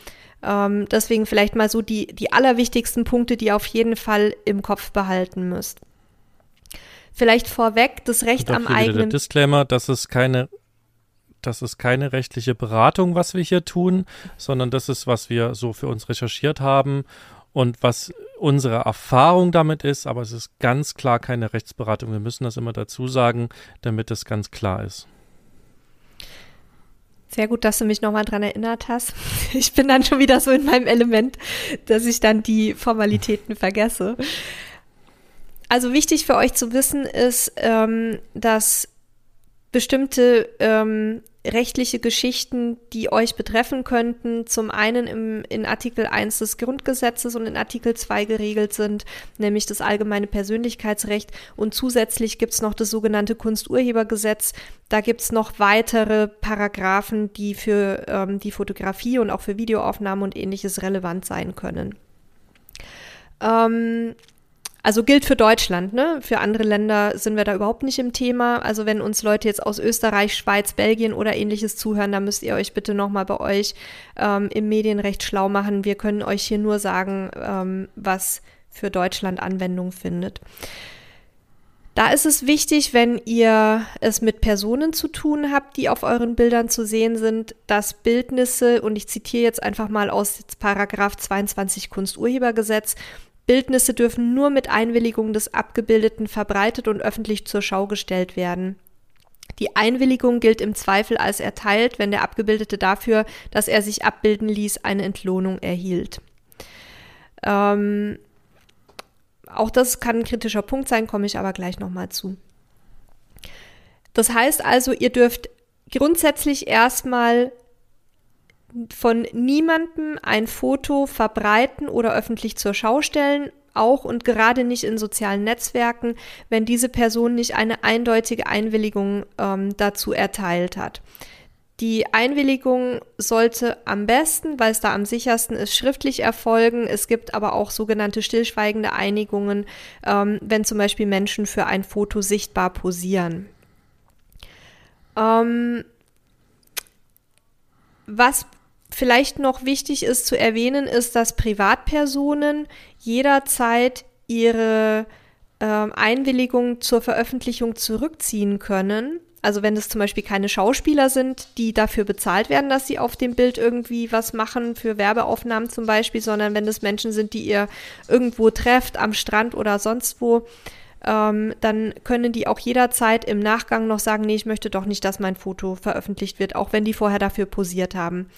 Ähm, deswegen vielleicht mal so die, die allerwichtigsten Punkte, die ihr auf jeden Fall im Kopf behalten müsst. Vielleicht vorweg das Recht am eigenen. Der Disclaimer, dass es keine das ist keine rechtliche Beratung, was wir hier tun, sondern das ist, was wir so für uns recherchiert haben und was unsere Erfahrung damit ist, aber es ist ganz klar keine Rechtsberatung. Wir müssen das immer dazu sagen, damit es ganz klar ist. Sehr gut, dass du mich nochmal dran erinnert hast. Ich bin dann schon wieder so in meinem Element, dass ich dann die Formalitäten vergesse. Also wichtig für euch zu wissen ist, ähm, dass bestimmte ähm, rechtliche Geschichten, die euch betreffen könnten, zum einen im, in Artikel 1 des Grundgesetzes und in Artikel 2 geregelt sind, nämlich das allgemeine Persönlichkeitsrecht. Und zusätzlich gibt es noch das sogenannte Kunsturhebergesetz. Da gibt es noch weitere Paragraphen, die für ähm, die Fotografie und auch für Videoaufnahmen und ähnliches relevant sein können. Ähm, also gilt für Deutschland, ne? Für andere Länder sind wir da überhaupt nicht im Thema. Also wenn uns Leute jetzt aus Österreich, Schweiz, Belgien oder ähnliches zuhören, dann müsst ihr euch bitte nochmal bei euch ähm, im Medienrecht schlau machen. Wir können euch hier nur sagen, ähm, was für Deutschland Anwendung findet. Da ist es wichtig, wenn ihr es mit Personen zu tun habt, die auf euren Bildern zu sehen sind, dass Bildnisse, und ich zitiere jetzt einfach mal aus Paragraph 22 Kunsturhebergesetz, Bildnisse dürfen nur mit Einwilligung des Abgebildeten verbreitet und öffentlich zur Schau gestellt werden. Die Einwilligung gilt im Zweifel als erteilt, wenn der Abgebildete dafür, dass er sich abbilden ließ, eine Entlohnung erhielt. Ähm, auch das kann ein kritischer Punkt sein, komme ich aber gleich nochmal zu. Das heißt also, ihr dürft grundsätzlich erstmal von niemandem ein Foto verbreiten oder öffentlich zur Schau stellen, auch und gerade nicht in sozialen Netzwerken, wenn diese Person nicht eine eindeutige Einwilligung ähm, dazu erteilt hat. Die Einwilligung sollte am besten, weil es da am sichersten ist, schriftlich erfolgen. Es gibt aber auch sogenannte stillschweigende Einigungen, ähm, wenn zum Beispiel Menschen für ein Foto sichtbar posieren. Ähm, was vielleicht noch wichtig ist zu erwähnen, ist, dass Privatpersonen jederzeit ihre äh, Einwilligung zur Veröffentlichung zurückziehen können. Also wenn es zum Beispiel keine Schauspieler sind, die dafür bezahlt werden, dass sie auf dem Bild irgendwie was machen, für Werbeaufnahmen zum Beispiel, sondern wenn es Menschen sind, die ihr irgendwo trefft, am Strand oder sonst wo, ähm, dann können die auch jederzeit im Nachgang noch sagen, nee, ich möchte doch nicht, dass mein Foto veröffentlicht wird, auch wenn die vorher dafür posiert haben.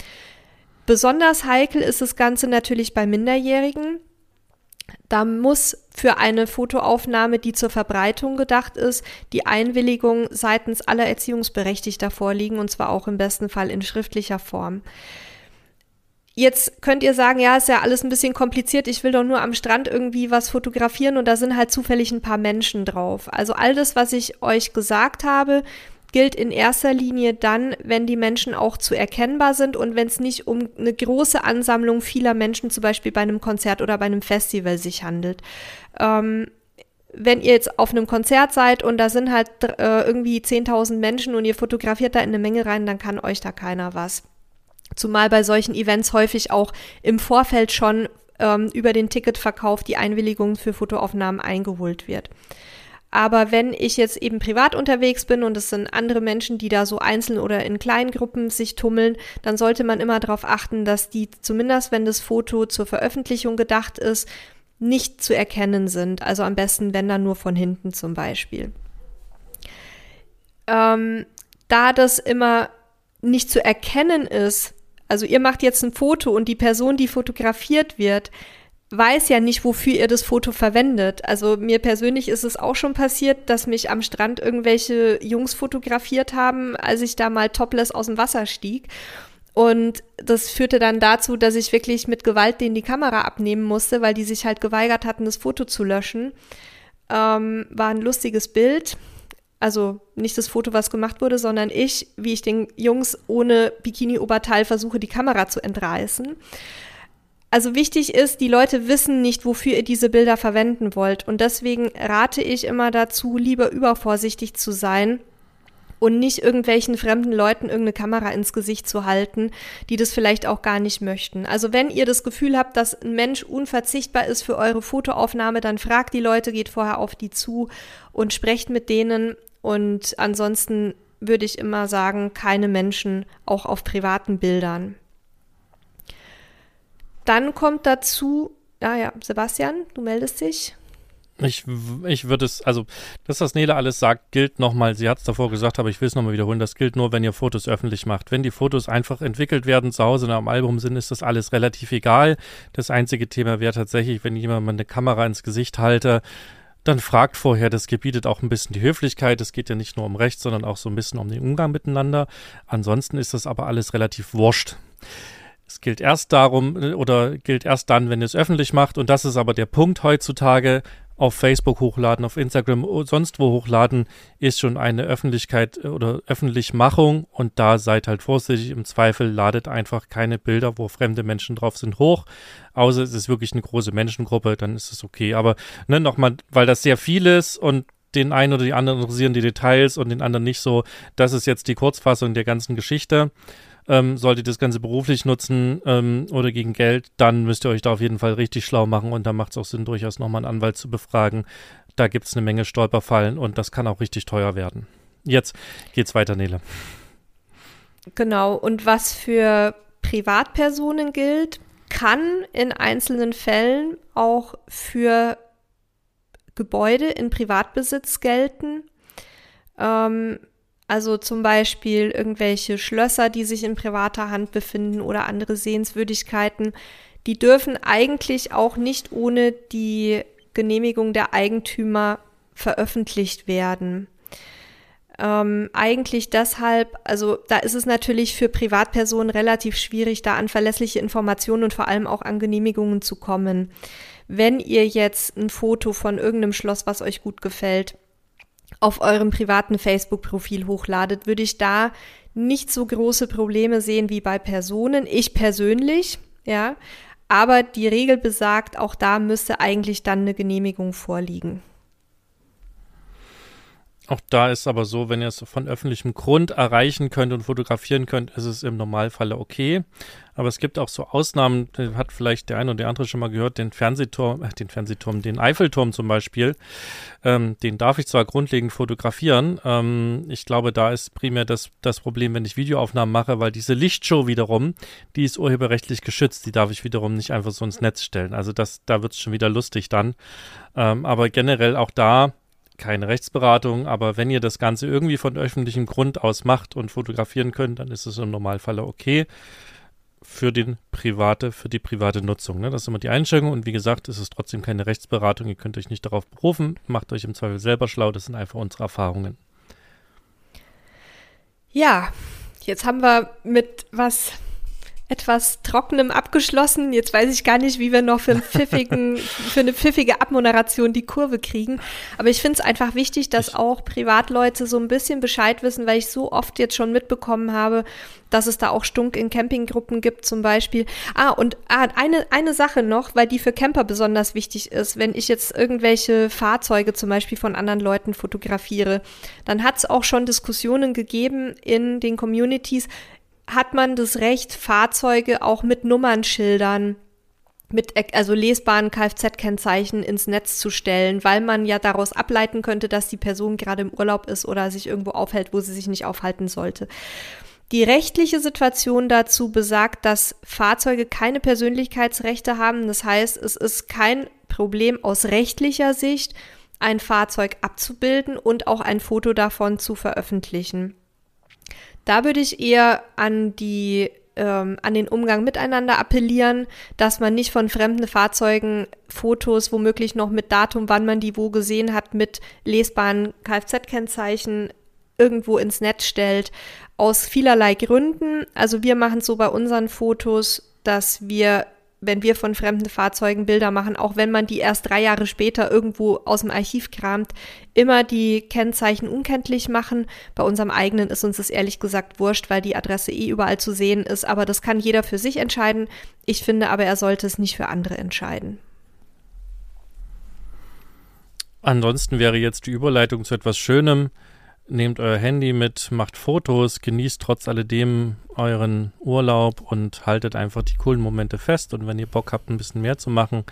Besonders heikel ist das Ganze natürlich bei Minderjährigen. Da muss für eine Fotoaufnahme, die zur Verbreitung gedacht ist, die Einwilligung seitens aller Erziehungsberechtigter vorliegen, und zwar auch im besten Fall in schriftlicher Form. Jetzt könnt ihr sagen, ja, ist ja alles ein bisschen kompliziert, ich will doch nur am Strand irgendwie was fotografieren und da sind halt zufällig ein paar Menschen drauf. Also all das, was ich euch gesagt habe, gilt in erster Linie dann, wenn die Menschen auch zu erkennbar sind und wenn es nicht um eine große Ansammlung vieler Menschen, zum Beispiel bei einem Konzert oder bei einem Festival, sich handelt. Ähm, wenn ihr jetzt auf einem Konzert seid und da sind halt äh, irgendwie 10.000 Menschen und ihr fotografiert da in eine Menge rein, dann kann euch da keiner was. Zumal bei solchen Events häufig auch im Vorfeld schon ähm, über den Ticketverkauf die Einwilligung für Fotoaufnahmen eingeholt wird. Aber wenn ich jetzt eben privat unterwegs bin und es sind andere Menschen, die da so einzeln oder in kleinen Gruppen sich tummeln, dann sollte man immer darauf achten, dass die zumindest, wenn das Foto zur Veröffentlichung gedacht ist, nicht zu erkennen sind. Also am besten, wenn dann nur von hinten zum Beispiel. Ähm, da das immer nicht zu erkennen ist, also ihr macht jetzt ein Foto und die Person, die fotografiert wird, weiß ja nicht, wofür ihr das Foto verwendet. Also mir persönlich ist es auch schon passiert, dass mich am Strand irgendwelche Jungs fotografiert haben, als ich da mal topless aus dem Wasser stieg. Und das führte dann dazu, dass ich wirklich mit Gewalt denen die Kamera abnehmen musste, weil die sich halt geweigert hatten, das Foto zu löschen. Ähm, war ein lustiges Bild. Also nicht das Foto, was gemacht wurde, sondern ich, wie ich den Jungs ohne Bikini-Oberteil versuche, die Kamera zu entreißen. Also wichtig ist, die Leute wissen nicht, wofür ihr diese Bilder verwenden wollt. Und deswegen rate ich immer dazu, lieber übervorsichtig zu sein und nicht irgendwelchen fremden Leuten irgendeine Kamera ins Gesicht zu halten, die das vielleicht auch gar nicht möchten. Also wenn ihr das Gefühl habt, dass ein Mensch unverzichtbar ist für eure Fotoaufnahme, dann fragt die Leute, geht vorher auf die zu und sprecht mit denen. Und ansonsten würde ich immer sagen, keine Menschen, auch auf privaten Bildern. Dann kommt dazu, ah ja, Sebastian, du meldest dich. Ich, ich würde es, also das, was Nele alles sagt, gilt nochmal, sie hat es davor gesagt, aber ich will es nochmal wiederholen, das gilt nur, wenn ihr Fotos öffentlich macht. Wenn die Fotos einfach entwickelt werden, zu Hause in einem Album sind, ist das alles relativ egal. Das einzige Thema wäre tatsächlich, wenn jemand mal eine Kamera ins Gesicht halte, dann fragt vorher, das gebietet auch ein bisschen die Höflichkeit. Es geht ja nicht nur um Recht, sondern auch so ein bisschen um den Umgang miteinander. Ansonsten ist das aber alles relativ wurscht. Es gilt erst darum oder gilt erst dann, wenn ihr es öffentlich macht. Und das ist aber der Punkt heutzutage auf Facebook hochladen, auf Instagram, sonst wo hochladen, ist schon eine Öffentlichkeit äh, oder Öffentlichmachung und da seid halt vorsichtig. Im Zweifel ladet einfach keine Bilder, wo fremde Menschen drauf sind, hoch. Außer es ist wirklich eine große Menschengruppe, dann ist es okay. Aber ne, nochmal, weil das sehr viel ist und den einen oder die anderen interessieren die Details und den anderen nicht so. Das ist jetzt die Kurzfassung der ganzen Geschichte ähm, solltet ihr das Ganze beruflich nutzen ähm, oder gegen Geld, dann müsst ihr euch da auf jeden Fall richtig schlau machen und da macht es auch Sinn, durchaus nochmal einen Anwalt zu befragen. Da gibt es eine Menge Stolperfallen und das kann auch richtig teuer werden. Jetzt geht's weiter, Nele. Genau, und was für Privatpersonen gilt, kann in einzelnen Fällen auch für Gebäude in Privatbesitz gelten. Ähm, also zum Beispiel irgendwelche Schlösser, die sich in privater Hand befinden oder andere Sehenswürdigkeiten. Die dürfen eigentlich auch nicht ohne die Genehmigung der Eigentümer veröffentlicht werden. Ähm, eigentlich deshalb, also da ist es natürlich für Privatpersonen relativ schwierig, da an verlässliche Informationen und vor allem auch an Genehmigungen zu kommen. Wenn ihr jetzt ein Foto von irgendeinem Schloss, was euch gut gefällt, auf eurem privaten Facebook-Profil hochladet, würde ich da nicht so große Probleme sehen wie bei Personen. Ich persönlich, ja. Aber die Regel besagt, auch da müsste eigentlich dann eine Genehmigung vorliegen. Auch da ist aber so, wenn ihr es von öffentlichem Grund erreichen könnt und fotografieren könnt, ist es im Normalfall okay. Aber es gibt auch so Ausnahmen, hat vielleicht der eine oder der andere schon mal gehört, den Fernsehturm, äh, den Fernsehturm, den Eiffelturm zum Beispiel. Ähm, den darf ich zwar grundlegend fotografieren. Ähm, ich glaube, da ist primär das, das Problem, wenn ich Videoaufnahmen mache, weil diese Lichtshow wiederum, die ist urheberrechtlich geschützt. Die darf ich wiederum nicht einfach so ins Netz stellen. Also das, da wird es schon wieder lustig dann. Ähm, aber generell auch da keine Rechtsberatung, aber wenn ihr das Ganze irgendwie von öffentlichem Grund aus macht und fotografieren könnt, dann ist es im Normalfall okay für den private, für die private Nutzung. Ne? Das ist immer die Einschränkung und wie gesagt, ist es trotzdem keine Rechtsberatung. Ihr könnt euch nicht darauf berufen, macht euch im Zweifel selber schlau. Das sind einfach unsere Erfahrungen. Ja, jetzt haben wir mit was etwas Trockenem abgeschlossen. Jetzt weiß ich gar nicht, wie wir noch für, einen pfiffigen, für eine pfiffige Abmoderation die Kurve kriegen. Aber ich finde es einfach wichtig, dass auch Privatleute so ein bisschen Bescheid wissen, weil ich so oft jetzt schon mitbekommen habe, dass es da auch Stunk in Campinggruppen gibt zum Beispiel. Ah, und ah, eine, eine Sache noch, weil die für Camper besonders wichtig ist. Wenn ich jetzt irgendwelche Fahrzeuge zum Beispiel von anderen Leuten fotografiere, dann hat es auch schon Diskussionen gegeben in den Communities, hat man das Recht, Fahrzeuge auch mit Nummernschildern mit also lesbaren Kfz-Kennzeichen ins Netz zu stellen, weil man ja daraus ableiten könnte, dass die Person gerade im Urlaub ist oder sich irgendwo aufhält, wo sie sich nicht aufhalten sollte. Die rechtliche Situation dazu besagt, dass Fahrzeuge keine Persönlichkeitsrechte haben. Das heißt, es ist kein Problem aus rechtlicher Sicht, ein Fahrzeug abzubilden und auch ein Foto davon zu veröffentlichen. Da würde ich eher an die ähm, an den Umgang miteinander appellieren, dass man nicht von fremden Fahrzeugen Fotos, womöglich noch mit Datum, wann man die wo gesehen hat, mit lesbaren Kfz-Kennzeichen irgendwo ins Netz stellt. Aus vielerlei Gründen. Also wir machen es so bei unseren Fotos, dass wir wenn wir von fremden Fahrzeugen Bilder machen, auch wenn man die erst drei Jahre später irgendwo aus dem Archiv kramt, immer die Kennzeichen unkenntlich machen. Bei unserem eigenen ist uns das ehrlich gesagt wurscht, weil die Adresse eh überall zu sehen ist, aber das kann jeder für sich entscheiden. Ich finde aber, er sollte es nicht für andere entscheiden. Ansonsten wäre jetzt die Überleitung zu etwas Schönem. Nehmt euer Handy mit, macht Fotos, genießt trotz alledem euren Urlaub und haltet einfach die coolen Momente fest. Und wenn ihr Bock habt, ein bisschen mehr zu machen,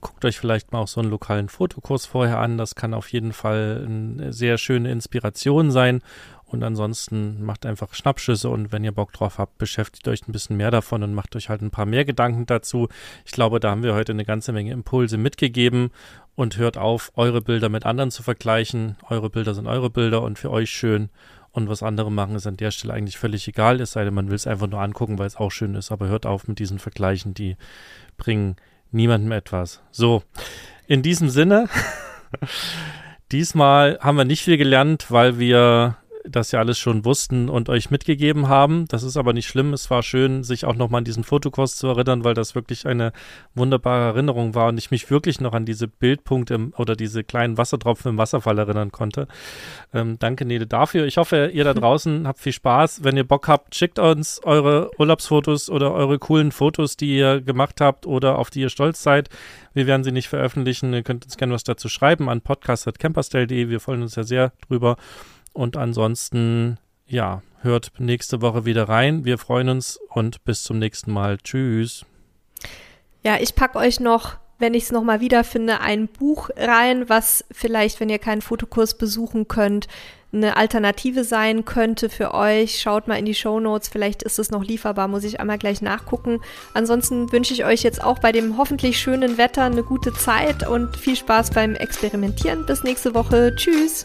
guckt euch vielleicht mal auch so einen lokalen Fotokurs vorher an. Das kann auf jeden Fall eine sehr schöne Inspiration sein. Und ansonsten macht einfach Schnappschüsse und wenn ihr Bock drauf habt, beschäftigt euch ein bisschen mehr davon und macht euch halt ein paar mehr Gedanken dazu. Ich glaube, da haben wir heute eine ganze Menge Impulse mitgegeben und hört auf, eure Bilder mit anderen zu vergleichen. Eure Bilder sind eure Bilder und für euch schön. Und was andere machen, ist an der Stelle eigentlich völlig egal, es sei denn, man will es einfach nur angucken, weil es auch schön ist. Aber hört auf mit diesen Vergleichen, die bringen niemandem etwas. So, in diesem Sinne, diesmal haben wir nicht viel gelernt, weil wir das ja alles schon wussten und euch mitgegeben haben. Das ist aber nicht schlimm. Es war schön, sich auch nochmal an diesen Fotokurs zu erinnern, weil das wirklich eine wunderbare Erinnerung war und ich mich wirklich noch an diese Bildpunkte im, oder diese kleinen Wassertropfen im Wasserfall erinnern konnte. Ähm, danke, Nede, dafür. Ich hoffe, ihr da draußen habt viel Spaß. Wenn ihr Bock habt, schickt uns eure Urlaubsfotos oder eure coolen Fotos, die ihr gemacht habt oder auf die ihr stolz seid. Wir werden sie nicht veröffentlichen. Ihr könnt uns gerne was dazu schreiben an podcast.camperstyle.de. Wir freuen uns ja sehr drüber. Und ansonsten, ja, hört nächste Woche wieder rein. Wir freuen uns und bis zum nächsten Mal. Tschüss. Ja, ich packe euch noch, wenn ich es nochmal wiederfinde, ein Buch rein, was vielleicht, wenn ihr keinen Fotokurs besuchen könnt, eine Alternative sein könnte für euch. Schaut mal in die Show Notes, vielleicht ist es noch lieferbar, muss ich einmal gleich nachgucken. Ansonsten wünsche ich euch jetzt auch bei dem hoffentlich schönen Wetter eine gute Zeit und viel Spaß beim Experimentieren. Bis nächste Woche. Tschüss.